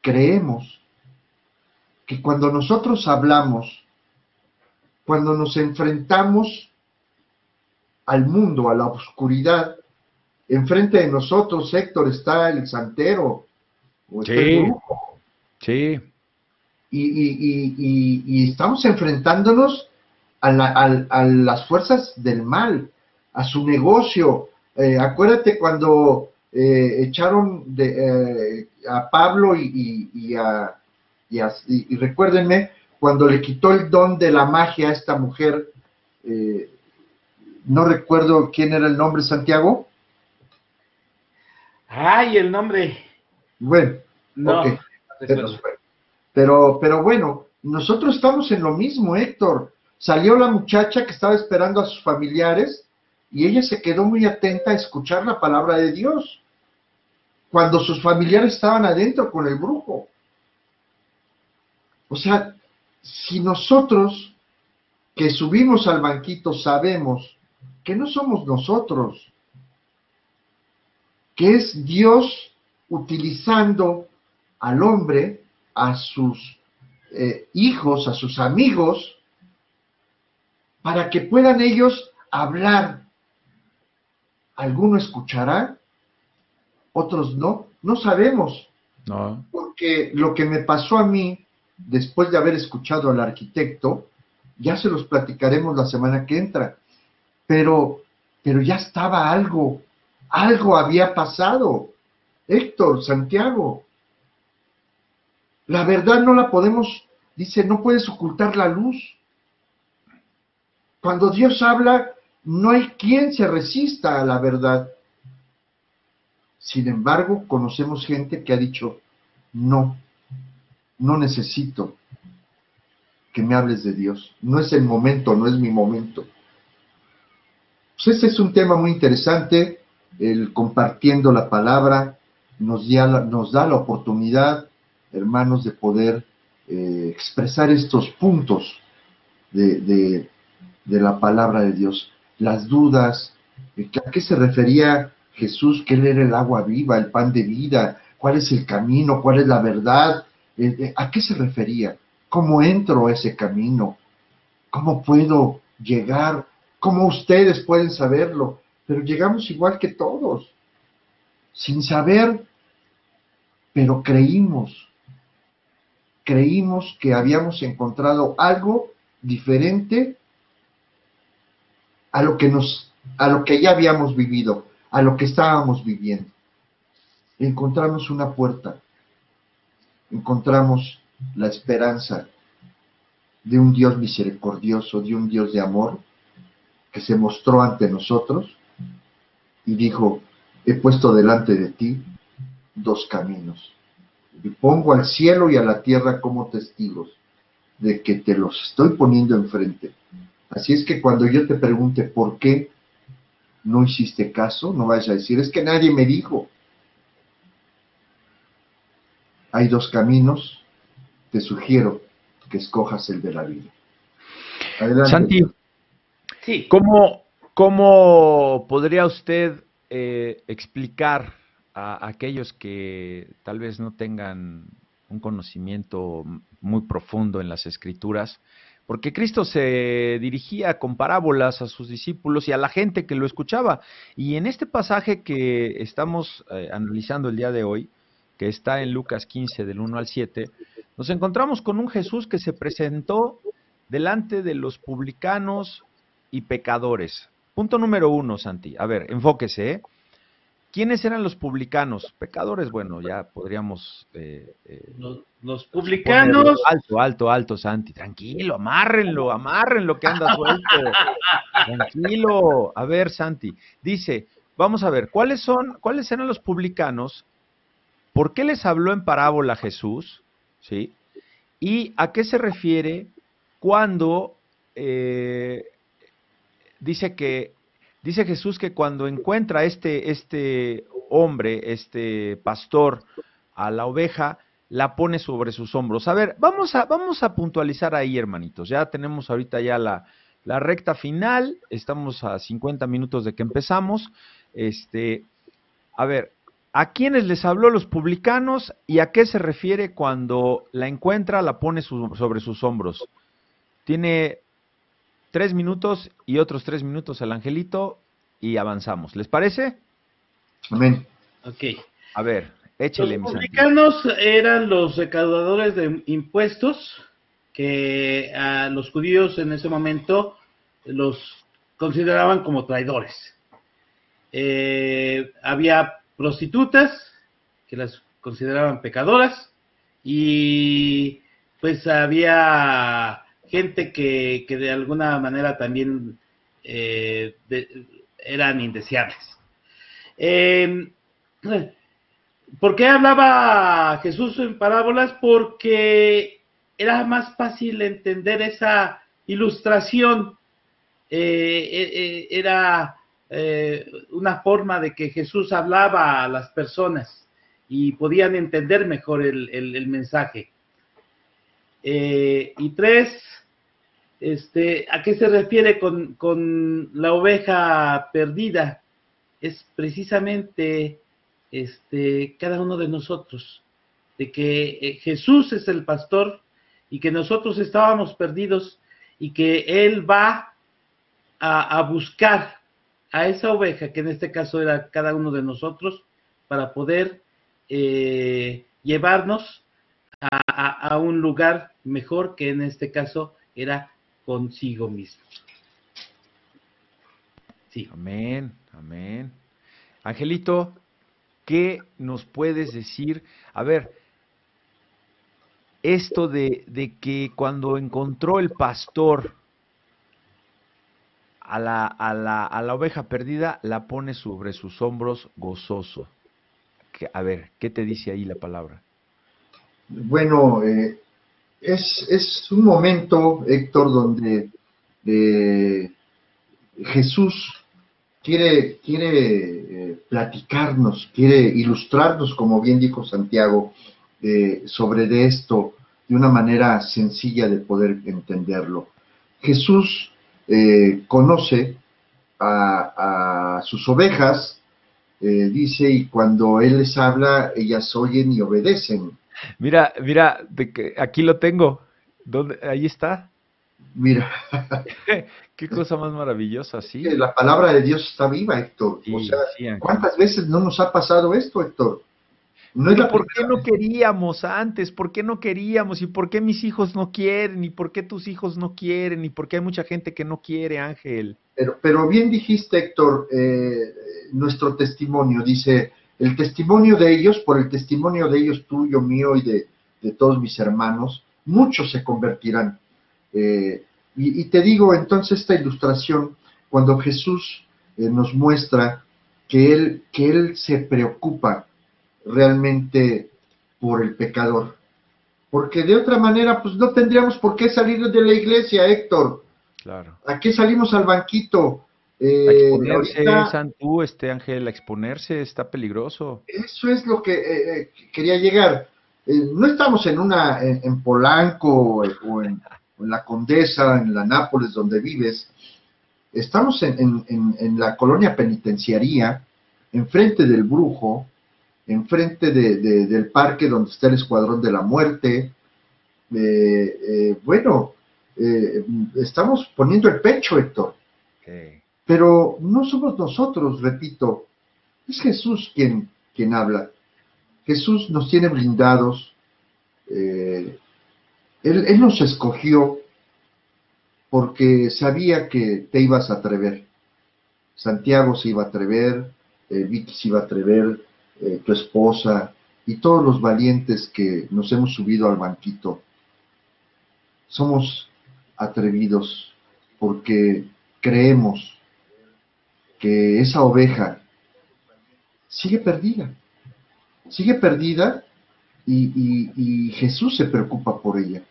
creemos que cuando nosotros hablamos cuando nos enfrentamos al mundo, a la oscuridad, enfrente de nosotros, Héctor, está el santero. sí. Sí. Y, estamos enfrentándonos a, las fuerzas del mal, a su negocio. Eh, acuérdate cuando eh, echaron de, eh, a Pablo y, a, y, recuérdenme, cuando le quitó el don de la magia a esta mujer, eh, no recuerdo quién era el nombre, Santiago. Ay, el nombre. Bueno, No. ok, Pero, pero bueno, nosotros estamos en lo mismo, Héctor. Salió la muchacha que estaba esperando a sus familiares y ella se quedó muy atenta a escuchar la palabra de Dios cuando sus familiares estaban adentro con el brujo. O sea, si nosotros que subimos al banquito sabemos que no somos nosotros, que es Dios utilizando al hombre, a sus eh, hijos, a sus amigos, para que puedan ellos hablar. Alguno escuchará, otros no, no sabemos, No. porque lo que me pasó a mí después de haber escuchado al arquitecto, ya se los platicaremos la semana que entra, pero, pero ya estaba algo, algo había pasado. Héctor, Santiago, la verdad no la podemos, dice, no puedes ocultar la luz. Cuando Dios habla, no hay quien se resista a la verdad. Sin embargo, conocemos gente que ha dicho, no, no necesito que me hables de Dios. No es el momento, no es mi momento. Pues este es un tema muy interesante, el compartiendo la palabra nos da nos da la oportunidad, hermanos, de poder eh, expresar estos puntos de, la palabra de Dios. Las dudas, ¿a qué se refería Jesús? Que Él era el agua viva, el pan de vida, cuál es el camino, cuál es la verdad, ¿a qué se refería? ¿Cómo entro a ese camino? ¿Cómo puedo llegar? ¿Cómo ustedes pueden saberlo? Pero llegamos igual que todos, sin saber, pero creímos. Creímos que habíamos encontrado algo diferente a lo que nos a lo que ya habíamos vivido, a lo que estábamos viviendo. Encontramos una puerta, encontramos la esperanza de un Dios misericordioso, de un Dios de amor, que se mostró ante nosotros y dijo, he puesto delante de ti dos caminos. Y pongo al cielo y a la tierra como testigos de que te los estoy poniendo enfrente. Así es que cuando yo te pregunte por qué no hiciste caso, no vayas a decir, es que nadie me dijo. Hay dos caminos, te sugiero que escojas el de la vida. Adelante. Santi, sí. ¿cómo, ¿cómo podría usted eh, explicar a aquellos que tal vez no tengan un conocimiento muy profundo en las escrituras? Porque Cristo se dirigía con parábolas a sus discípulos y a la gente que lo escuchaba. Y en este pasaje que estamos eh, analizando el día de hoy, que está en Lucas 15 del 1 al 7, nos encontramos con un Jesús que se presentó delante de los publicanos y pecadores. Punto número uno, Santi. A ver, enfóquese. ¿eh? ¿Quiénes eran los publicanos? Pecadores, bueno, ya podríamos... Eh, eh, los, los, publicanos... Alto, alto, alto, Santi. Tranquilo, amárrenlo, amárrenlo que anda suelto. [LAUGHS] Tranquilo. A ver, Santi. Dice, vamos a ver, ¿cuáles son, cuáles eran los publicanos? ¿Por qué les habló en parábola Jesús? ¿Sí? ¿Y a qué se refiere cuando eh, dice que dice Jesús que cuando encuentra este, este hombre, este pastor, a la oveja, la pone sobre sus hombros. A ver, vamos a, vamos a puntualizar ahí, hermanitos. Ya tenemos ahorita ya la, la recta final, estamos a 50 minutos de que empezamos. Este, a ver, ¿a quiénes les habló los publicanos y a qué se refiere cuando la encuentra, la pone sobre sus hombros? Tiene tres minutos y otros tres minutos el angelito y avanzamos. ¿Les parece? Amén. Ok. A ver, échele. Los publicanos eran los recaudadores de impuestos que a los judíos en ese momento los consideraban como traidores. Eh, había prostitutas que las consideraban pecadoras y pues había gente que, que de alguna manera también eh, eran indeseables. Eh, ¿Por qué hablaba Jesús en parábolas? Porque era más fácil entender esa ilustración. Eh, eh, era una forma de que Jesús hablaba a las personas y podían entender mejor el, mensaje. y tres, este, ¿a qué se refiere con, la oveja perdida? Es precisamente este, cada uno de nosotros, de que eh, Jesús es el pastor y que nosotros estábamos perdidos y que Él va a, buscar a esa oveja, que en este caso era cada uno de nosotros, para poder eh, llevarnos a, a, un lugar mejor, que en este caso era consigo mismo. Sí. Amén, amén. Angelito, ¿Qué nos puedes decir? A ver, esto de, que cuando encontró el pastor a la, a, la, a la, oveja perdida, la pone sobre sus hombros gozoso. a ver, ¿qué te dice ahí la palabra? Bueno, eh, es, un momento, Héctor, donde eh, Jesús quiere, quiere eh, platicarnos, quiere ilustrarnos, como bien dijo Santiago, eh, sobre esto de una manera sencilla de poder entenderlo. Jesús conoce a, sus ovejas, dice, y cuando Él les habla, ellas oyen y obedecen. Mira, mira, aquí lo tengo. ¿Dónde? Ahí está. Mira. [LAUGHS] Qué cosa más maravillosa, sí. La palabra de Dios está viva, Héctor. o sea, ¿cuántas veces no nos ha pasado esto, Héctor? No es ¿Por qué no queríamos antes? ¿Por qué no queríamos? ¿Y por qué mis hijos no quieren? ¿Y por qué tus hijos no quieren? ¿Y por qué hay mucha gente que no quiere, Ángel? Pero, pero bien dijiste, Héctor, eh, nuestro testimonio. Dice, el testimonio de ellos, por el testimonio de ellos, tuyo, mío y de, de todos mis hermanos, muchos se convertirán. Eh, y, te digo entonces esta ilustración, cuando Jesús eh, nos muestra que él, que él se preocupa realmente por el pecador. Porque de otra manera, pues no tendríamos por qué salir de la iglesia, Héctor. Claro. ¿A qué salimos al banquito? Eh, exponerse, Santú, este Ángel, a exponerse está peligroso. Eso es lo que quería llegar. no estamos en una en Polanco o en, en la Condesa, en la Nápoles donde vives, estamos en, la colonia penitenciaría, enfrente del brujo, enfrente de, del parque donde está el Escuadrón de la Muerte. Eh, eh, bueno, eh, estamos poniendo el pecho, Héctor. Pero no somos nosotros, repito, es Jesús quien, quien habla. Jesús nos tiene blindados, él, nos escogió porque sabía que te ibas a atrever. Santiago se iba a atrever, eh, Vicky se iba a atrever, eh, tu esposa y todos los valientes que nos hemos subido al banquito. Somos atrevidos porque creemos que esa oveja sigue perdida. Sigue perdida y Jesús se preocupa por ella.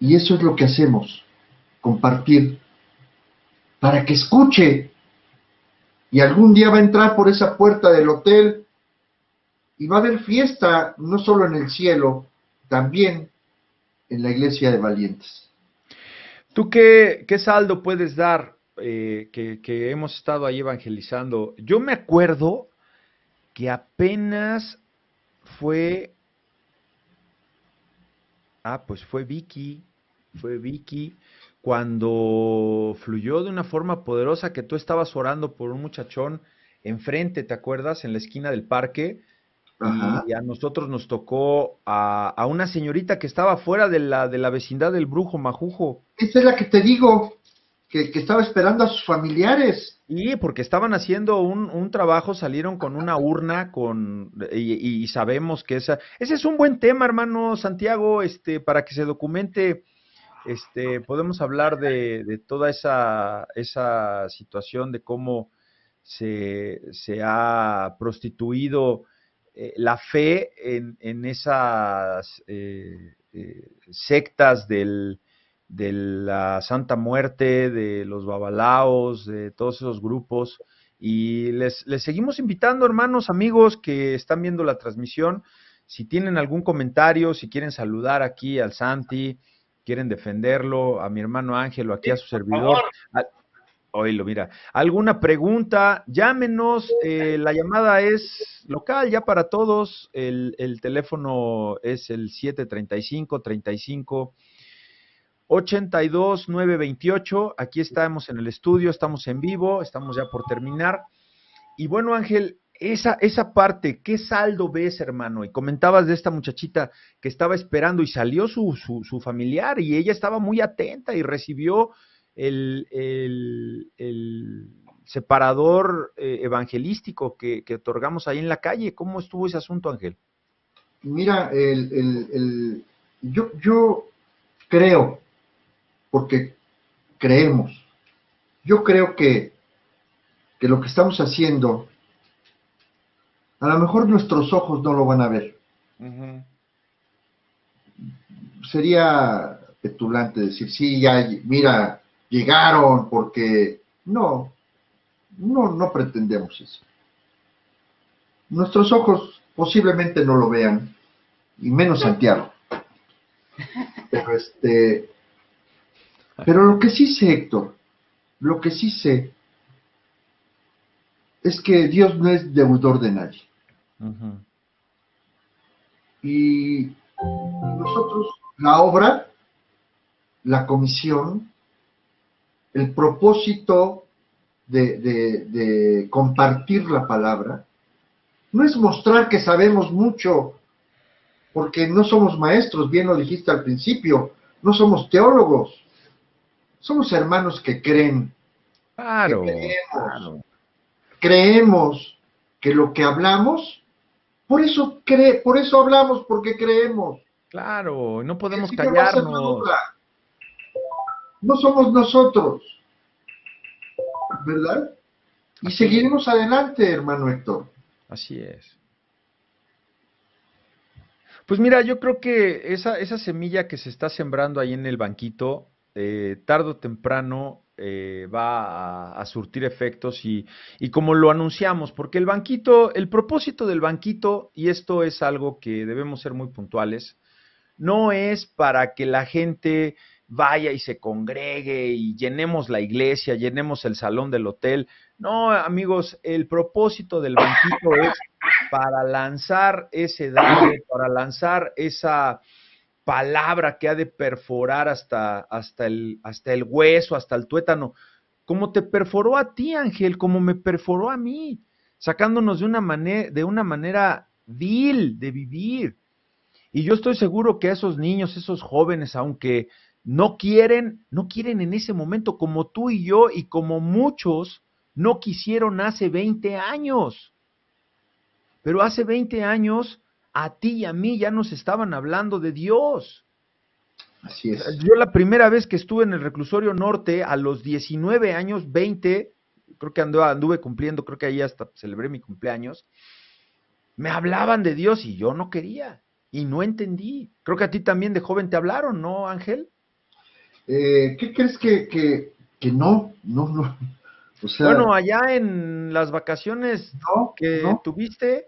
Y eso es lo que hacemos, compartir, para que escuche. Y algún día va a entrar por esa puerta del hotel y va a haber fiesta, no solo en el cielo, también en la iglesia de valientes. ¿Tú qué, qué saldo puedes dar eh, que, que hemos estado ahí evangelizando? Yo me acuerdo que apenas fue Ah, pues fue Vicky fue Vicky, cuando fluyó de una forma poderosa que tú estabas orando por un muchachón enfrente, ¿te acuerdas? En la esquina del parque. Y a nosotros nos tocó a, una señorita que estaba fuera de la, de la vecindad del brujo Majujo. Esa es la que te digo, que, estaba esperando a sus familiares. Sí, porque estaban haciendo un, un trabajo, salieron con una urna, con y, y, sabemos que esa, ese es un buen tema, hermano Santiago, este, para que se documente este, podemos hablar de, toda esa, esa, situación de cómo se, ha prostituido eh, la fe en, esas eh, sectas del, de la Santa Muerte, de los Babalaos, de todos esos grupos. Y les, les seguimos invitando, hermanos, amigos que están viendo la transmisión, si tienen algún comentario, si quieren saludar aquí al Santi, quieren defenderlo, a mi hermano Ángelo, aquí a su servidor. Oílo, mira. ¿Alguna pregunta? Llámenos. Eh, la llamada es local ya para todos. El, el teléfono es el 735 35 82 928. Aquí estamos en el estudio, estamos en vivo, estamos ya por terminar. Y bueno, Ángel, esa, esa parte, ¿qué saldo ves, hermano? Y comentabas de esta muchachita que estaba esperando y salió su, su, familiar y ella estaba muy atenta y recibió el, separador eh, evangelístico que, otorgamos ahí en la calle. ¿Cómo estuvo ese asunto, Ángel? Mira, el, yo, yo creo, porque creemos, yo creo que, que lo que estamos haciendo a lo mejor nuestros ojos no lo van a ver. Sería petulante decir, sí, ya, mira, llegaron porque... No, no, no pretendemos eso. Nuestros ojos posiblemente no lo vean, y menos Santiago. [LAUGHS] Pero este, pero lo que sí sé, Héctor, lo que sí sé es que Dios no es deudor de nadie. Y nosotros, la obra, la comisión, el propósito de, compartir la palabra, no es mostrar que sabemos mucho, porque no somos maestros, bien lo dijiste al principio, no somos teólogos, somos hermanos que creen. Claro, creemos que lo que hablamos por eso, cree, por eso hablamos, porque creemos. Claro, no podemos callarnos. No somos nosotros, ¿verdad? Y seguiremos adelante, hermano Héctor. Así es. Pues mira, yo creo que esa, esa semilla que se está sembrando ahí en el banquito, eh, tarde o temprano eh, va a, surtir efectos y, y, como lo anunciamos, porque el banquito, el propósito del banquito, y esto es algo que debemos ser muy puntuales, no es para que la gente vaya y se congregue y llenemos la iglesia, llenemos el salón del hotel. No, amigos, el propósito del banquito es para lanzar ese daño, para lanzar esa, palabra que ha de perforar hasta, hasta, el, hasta el hueso, hasta el tuétano, como te perforó a ti, Ángel, como me perforó a mí, sacándonos de una, manera, de una manera vil de vivir. Y yo estoy seguro que esos niños, esos jóvenes, aunque no quieren, no quieren en ese momento, como tú y yo y como muchos no quisieron hace 20 años. Pero hace 20 años a ti y a mí ya nos estaban hablando de Dios. Así es. Yo la primera vez que estuve en el reclusorio norte, a los 19 años, 20, creo que anduve, anduve cumpliendo, creo que ahí hasta celebré mi cumpleaños, me hablaban de Dios y yo no quería y no entendí. Creo que a ti también de joven te hablaron, ¿no, Ángel? Eh, ¿Qué crees que, que, no? No, no. bueno, allá en las vacaciones que tuviste,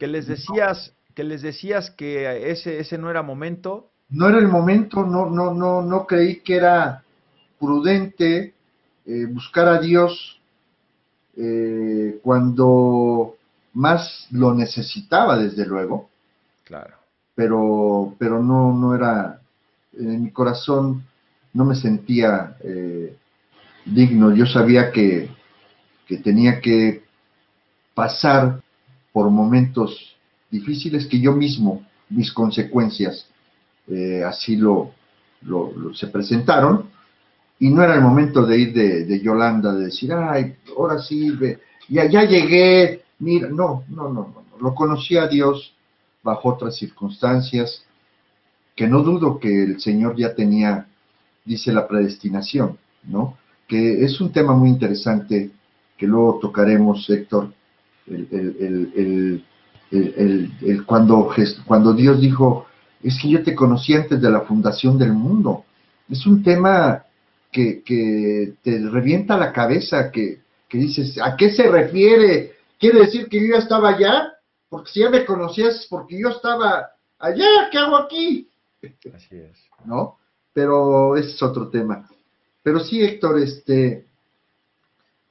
que les decías que les decías que ese ese no era momento. No era el momento, no no no no creí que era prudente eh, buscar a Dios eh, cuando más lo necesitaba, desde luego. Claro. Pero pero no no era en mi corazón no me sentía eh, digno. Yo sabía que, que tenía que pasar por momentos difíciles que yo mismo, mis consecuencias, eh, así lo, se presentaron. Y no era el momento de ir de, Yolanda, de decir, ay, ahora sí, ya, ya llegué, mira, no, no, no, no, lo conocí a Dios bajo otras circunstancias, que no dudo que el Señor ya tenía, dice la predestinación, ¿no? Que es un tema muy interesante que luego tocaremos, Héctor, el, el, cuando, cuando Dios dijo, es que yo te conocí antes de la fundación del mundo. Es un tema que, que te revienta la cabeza, que, que dices, ¿a qué se refiere? ¿Quiere decir que yo ya estaba allá? Porque si ya me conocías, porque yo estaba allá, ¿qué hago aquí? Así es. ¿No? Pero ese es otro tema. Pero sí, Héctor, este,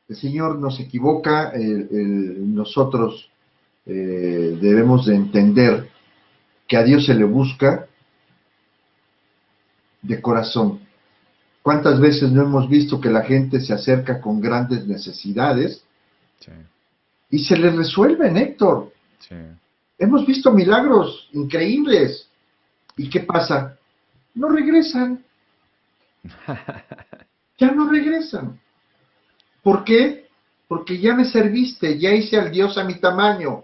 el Señor nos equivoca, nosotros eh, debemos de entender que a Dios se le busca de corazón. ¿Cuántas veces no hemos visto que la gente se acerca con grandes necesidades y se les resuelven, Héctor? Hemos visto milagros increíbles. ¿Y qué pasa? No regresan. [LAUGHS] ya no regresan. ¿Por qué? Porque ya me serviste, ya hice al Dios a mi tamaño,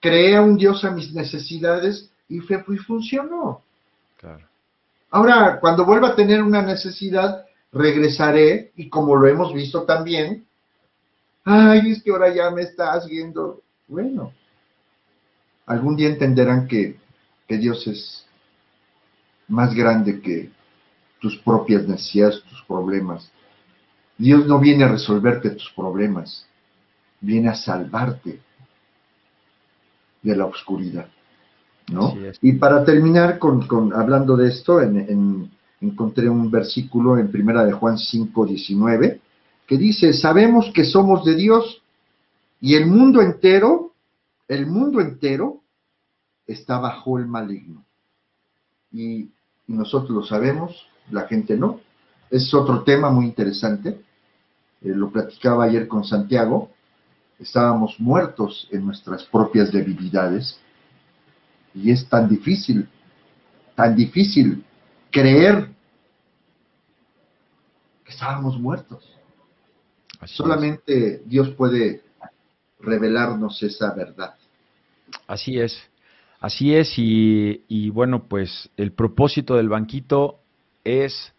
creé a un Dios a mis necesidades y, fue, y funcionó. Ahora, cuando vuelva a tener una necesidad, regresaré y como lo hemos visto también, ay, es que ahora ya me está haciendo, bueno, algún día entenderán que, que Dios es más grande que tus propias necesidades, tus problemas. Dios no viene a resolverte tus problemas, viene a salvarte de la oscuridad. ¿no? Y para terminar con, hablando de esto, encontré un versículo en primera de Juan 5, 19, que dice, sabemos que somos de Dios y el mundo entero, el mundo entero está bajo el maligno. Y, nosotros lo sabemos, la gente no. Es otro tema muy interesante. Eh, lo platicaba ayer con Santiago. Estábamos muertos en nuestras propias debilidades y es tan difícil, tan difícil creer que estábamos muertos. Solamente Dios puede revelarnos esa verdad. Así es, así es, y, y, bueno, pues el propósito del banquito es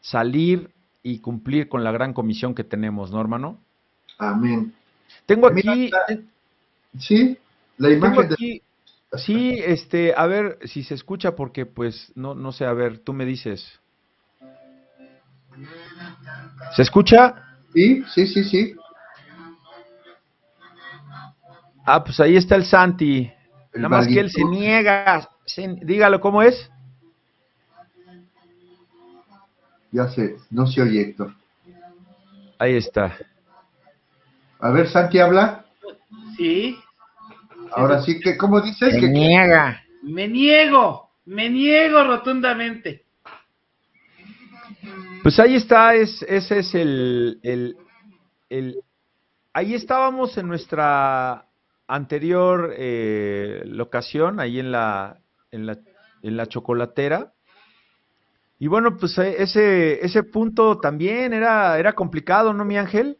salir y cumplir con la gran comisión que tenemos, ¿no, hermano? Amén. Tengo aquí... sí, la imagen de Sí, este, a ver si se escucha porque pues no, no sé, a ver, tú me dices. ¿Se escucha? Sí, sí, sí, sí. Ah, pues ahí está el Santi. Nada más que él se niega. dígalo, ¿cómo es? Ya sé, no se oye, Héctor. Ahí está. A ver, Santi, habla. Sí. Ahora sí que, ¿cómo dices? Me niega. Me niego, me niego rotundamente. Pues ahí está, es, ese es el, el, el, ahí estábamos en nuestra anterior eh, locación, ahí en la, en la, en la chocolatera. Y bueno, pues eh, ese, ese punto también era, era complicado, ¿no, mi ángel?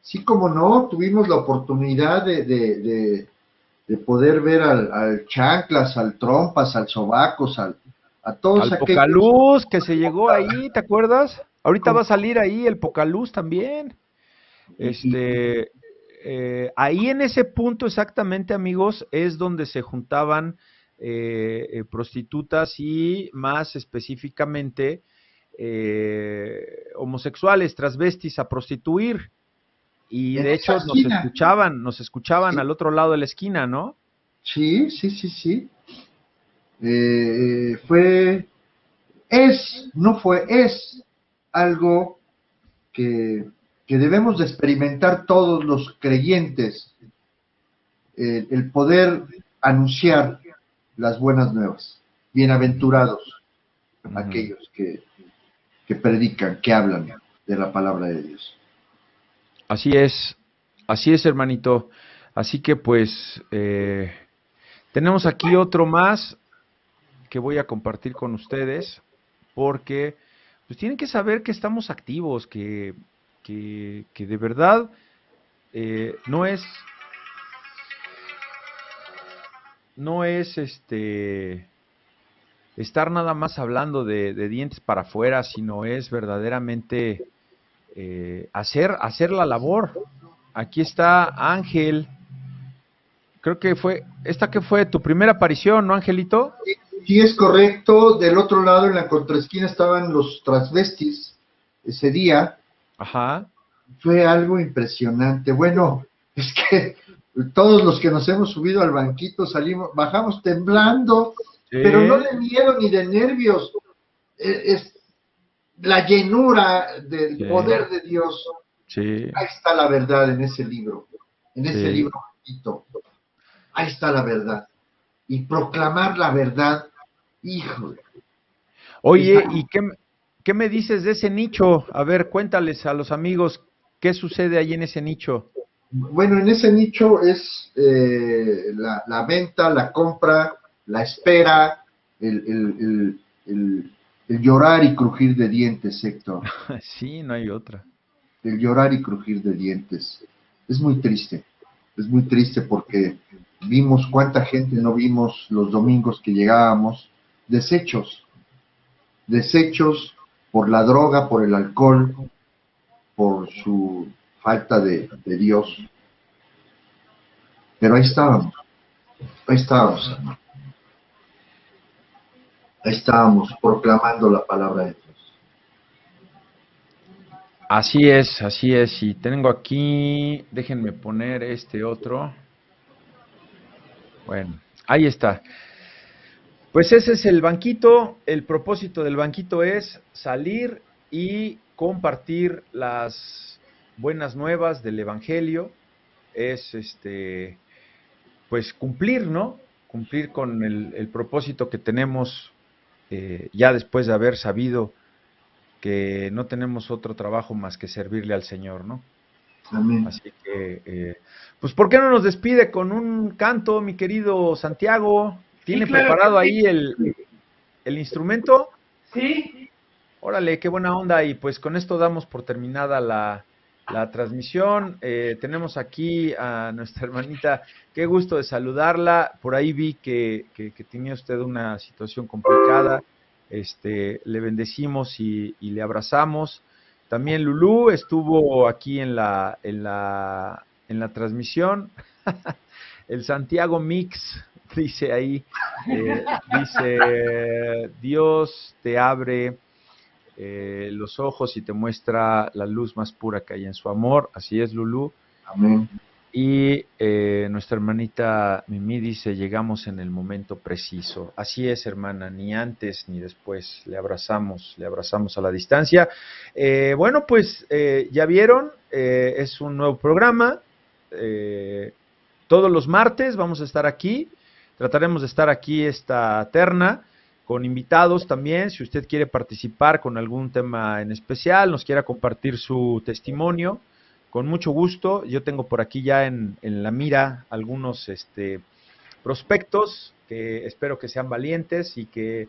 Sí, como no, tuvimos la oportunidad de, de poder ver al, Chanclas, al Trompas, al Sobacos, al, a todos al Pocaluz que se llegó ahí, ¿te acuerdas? Ahorita va a salir ahí el Pocaluz también. Este, eh, ahí en ese punto exactamente, amigos, es donde se juntaban eh, eh, prostitutas y más específicamente homosexuales, transvestis a prostituir. Y de hecho nos escuchaban, nos escuchaban al otro lado de la esquina, ¿no? Sí, sí, sí, sí. Eh, fue, es, no fue, es algo que, debemos de experimentar todos los creyentes, el poder anunciar las buenas nuevas. Bienaventurados aquellos que, que predican, que hablan de la palabra de Dios. Así es, así es, hermanito. Así que pues eh, tenemos aquí otro más que voy a compartir con ustedes porque pues tienen que saber que estamos activos, que, que, de verdad eh, no es no es este estar nada más hablando de, de dientes para afuera, sino es verdaderamente eh, hacer, hacer la labor. Aquí está Ángel, creo que fue, esta que fue tu primera aparición, ¿no, Angelito? Sí, es correcto. Del otro lado, en la contraesquina, estaban los transvestis ese día. Ajá. Fue algo impresionante. Bueno, [LAUGHS] es que todos los que nos hemos subido al banquito salimos, bajamos temblando, pero no de miedo ni de nervios. E, es, la llenura del poder de Dios. Sí. Ahí está la verdad en ese libro, en ese libro banquito. Ahí está la verdad. Y proclamar la verdad, híjole. Oye, ¿y qué, qué me dices de ese nicho? A ver, cuéntales a los amigos qué sucede ahí en ese nicho. Bueno, en ese nicho es eh, la, venta, la compra, la espera, el, llorar y crujir de dientes, Héctor. [LAUGHS] Sí, no hay otra. El llorar y crujir de dientes. Es muy triste, es muy triste porque vimos cuánta gente no vimos los domingos que llegábamos, desechos, desechos por la droga, por el alcohol, por su falta de, Dios. Pero ahí estábamos, ahí estábamos, ahí estábamos proclamando la palabra de Dios. Así es, así es. Y tengo aquí, déjenme poner este otro. Bueno, ahí está. Pues ese es el banquito. El propósito del banquito es salir y compartir las buenas nuevas del Evangelio, es este, pues cumplir, ¿no? Cumplir con el, propósito que tenemos eh, ya después de haber sabido que no tenemos otro trabajo más que servirle al Señor, ¿no? Amén. Así que, eh, pues, ¿por qué no nos despide con un canto, mi querido Santiago? ¿Tiene preparado ahí el, el instrumento? Sí. Órale, qué buena onda. Y pues con esto damos por terminada la, la transmisión. Eh, tenemos aquí a nuestra hermanita, qué gusto de saludarla. Por ahí vi que, tenía usted una situación complicada. Este, le bendecimos y, le abrazamos. También Lulú estuvo aquí en la, en la, en la transmisión. [LAUGHS] El Santiago Mix dice ahí, eh, dice, Dios te abre eh, los ojos y te muestra la luz más pura que hay en su amor. Así es, Lulú. Amén. Y eh, nuestra hermanita Mimi dice, llegamos en el momento preciso. Así es, hermana, ni antes ni después. Le abrazamos, le abrazamos a la distancia. Eh, bueno, pues ya vieron, es un nuevo programa. todos los martes vamos a estar aquí. Trataremos de estar aquí esta terna con invitados también, si usted quiere participar con algún tema en especial, nos quiera compartir su testimonio, con mucho gusto. Yo tengo por aquí ya en, la mira algunos este, prospectos que espero que sean valientes y que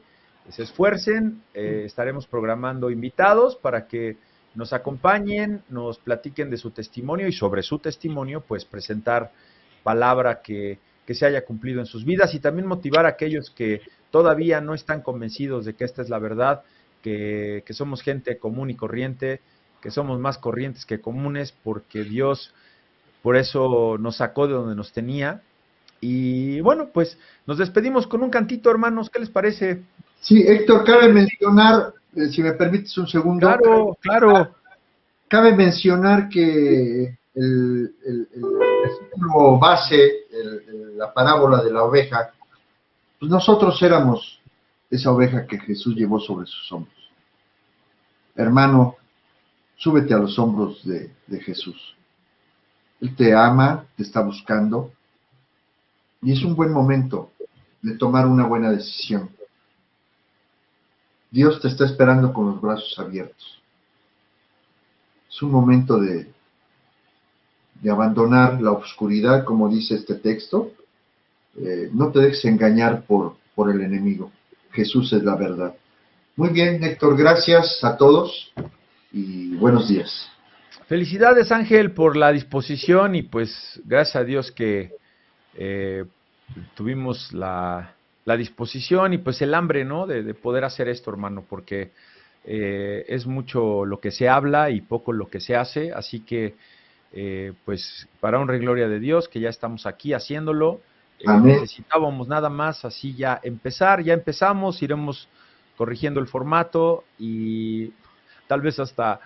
se esfuercen. Eh, estaremos programando invitados para que nos acompañen, nos platiquen de su testimonio y sobre su testimonio, pues presentar palabra que, que se haya cumplido en sus vidas y también motivar a aquellos que todavía no están convencidos de que esta es la verdad, que, somos gente común y corriente, que somos más corrientes que comunes, porque Dios por eso nos sacó de donde nos tenía. Y bueno, pues nos despedimos con un cantito, hermanos, ¿qué les parece? Sí, Héctor, cabe mencionar, eh, si me permites un segundo. Claro, claro. Cabe mencionar que el, el, base, la parábola de la oveja, pues nosotros éramos esa oveja que Jesús llevó sobre sus hombros. Hermano, súbete a los hombros de, Jesús. Él te ama, te está buscando, y es un buen momento de tomar una buena decisión. Dios te está esperando con los brazos abiertos. Es un momento de, de abandonar la oscuridad, como dice este texto, eh, no te dejes engañar por, por el enemigo. Jesús es la verdad. Muy bien, Héctor, gracias a todos y buenos días. Felicidades, Ángel, por la disposición y pues gracias a Dios que eh, tuvimos la, disposición y pues el hambre, ¿no? De, poder hacer esto, hermano, porque eh, es mucho lo que se habla y poco lo que se hace, así que pues para honra y gloria de Dios, que ya estamos aquí haciéndolo. Eh, Amén. necesitábamos nada más así ya empezar, ya empezamos, iremos corrigiendo el formato y tal vez hasta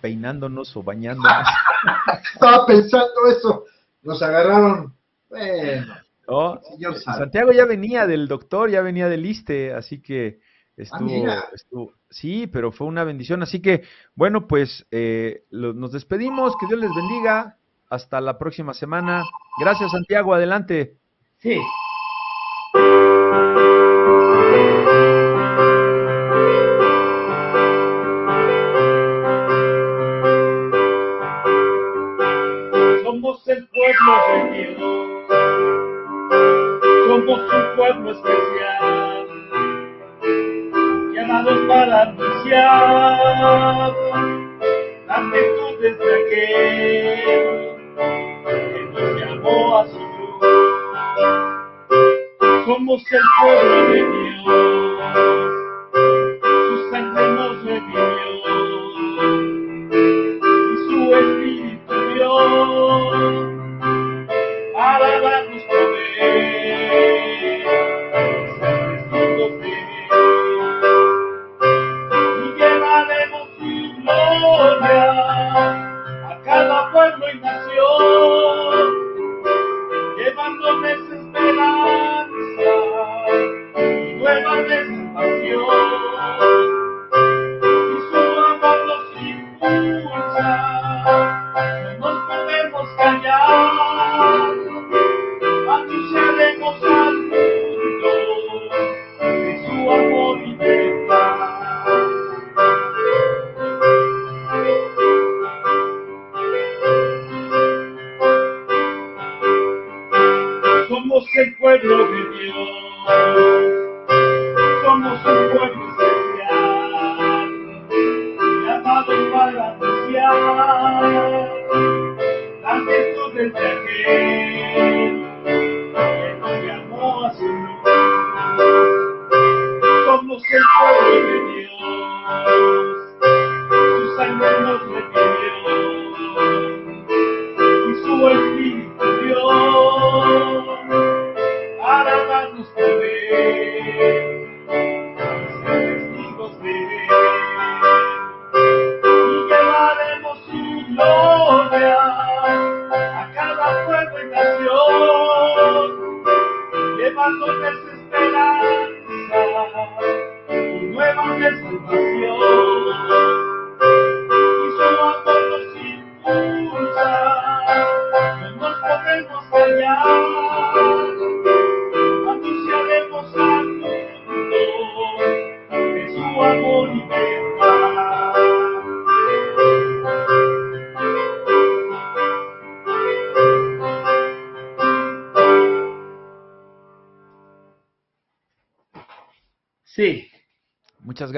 peinándonos o bañándonos. [LAUGHS] Estaba pensando eso. Nos agarraron. Bueno, ¿no? señor sabe. Santiago ya venía del doctor, ya venía del ISTE, así que estuvo, mira. estuvo- sí, pero fue una bendición. Así que, bueno, pues eh, lo- nos despedimos, que Dios les bendiga. Hasta la próxima semana. Gracias, Santiago, adelante. Sí.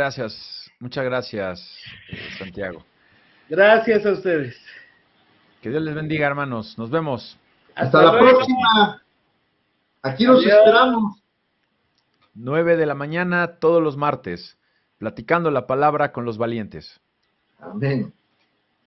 Gracias, muchas gracias, eh, Santiago. gracias a ustedes. Que Dios les bendiga, hermanos. Nos vemos. Hasta la luego. próxima. Aquí los Adiós. esperamos. 9 de la mañana todos los martes, platicando la palabra con los valientes. Amén.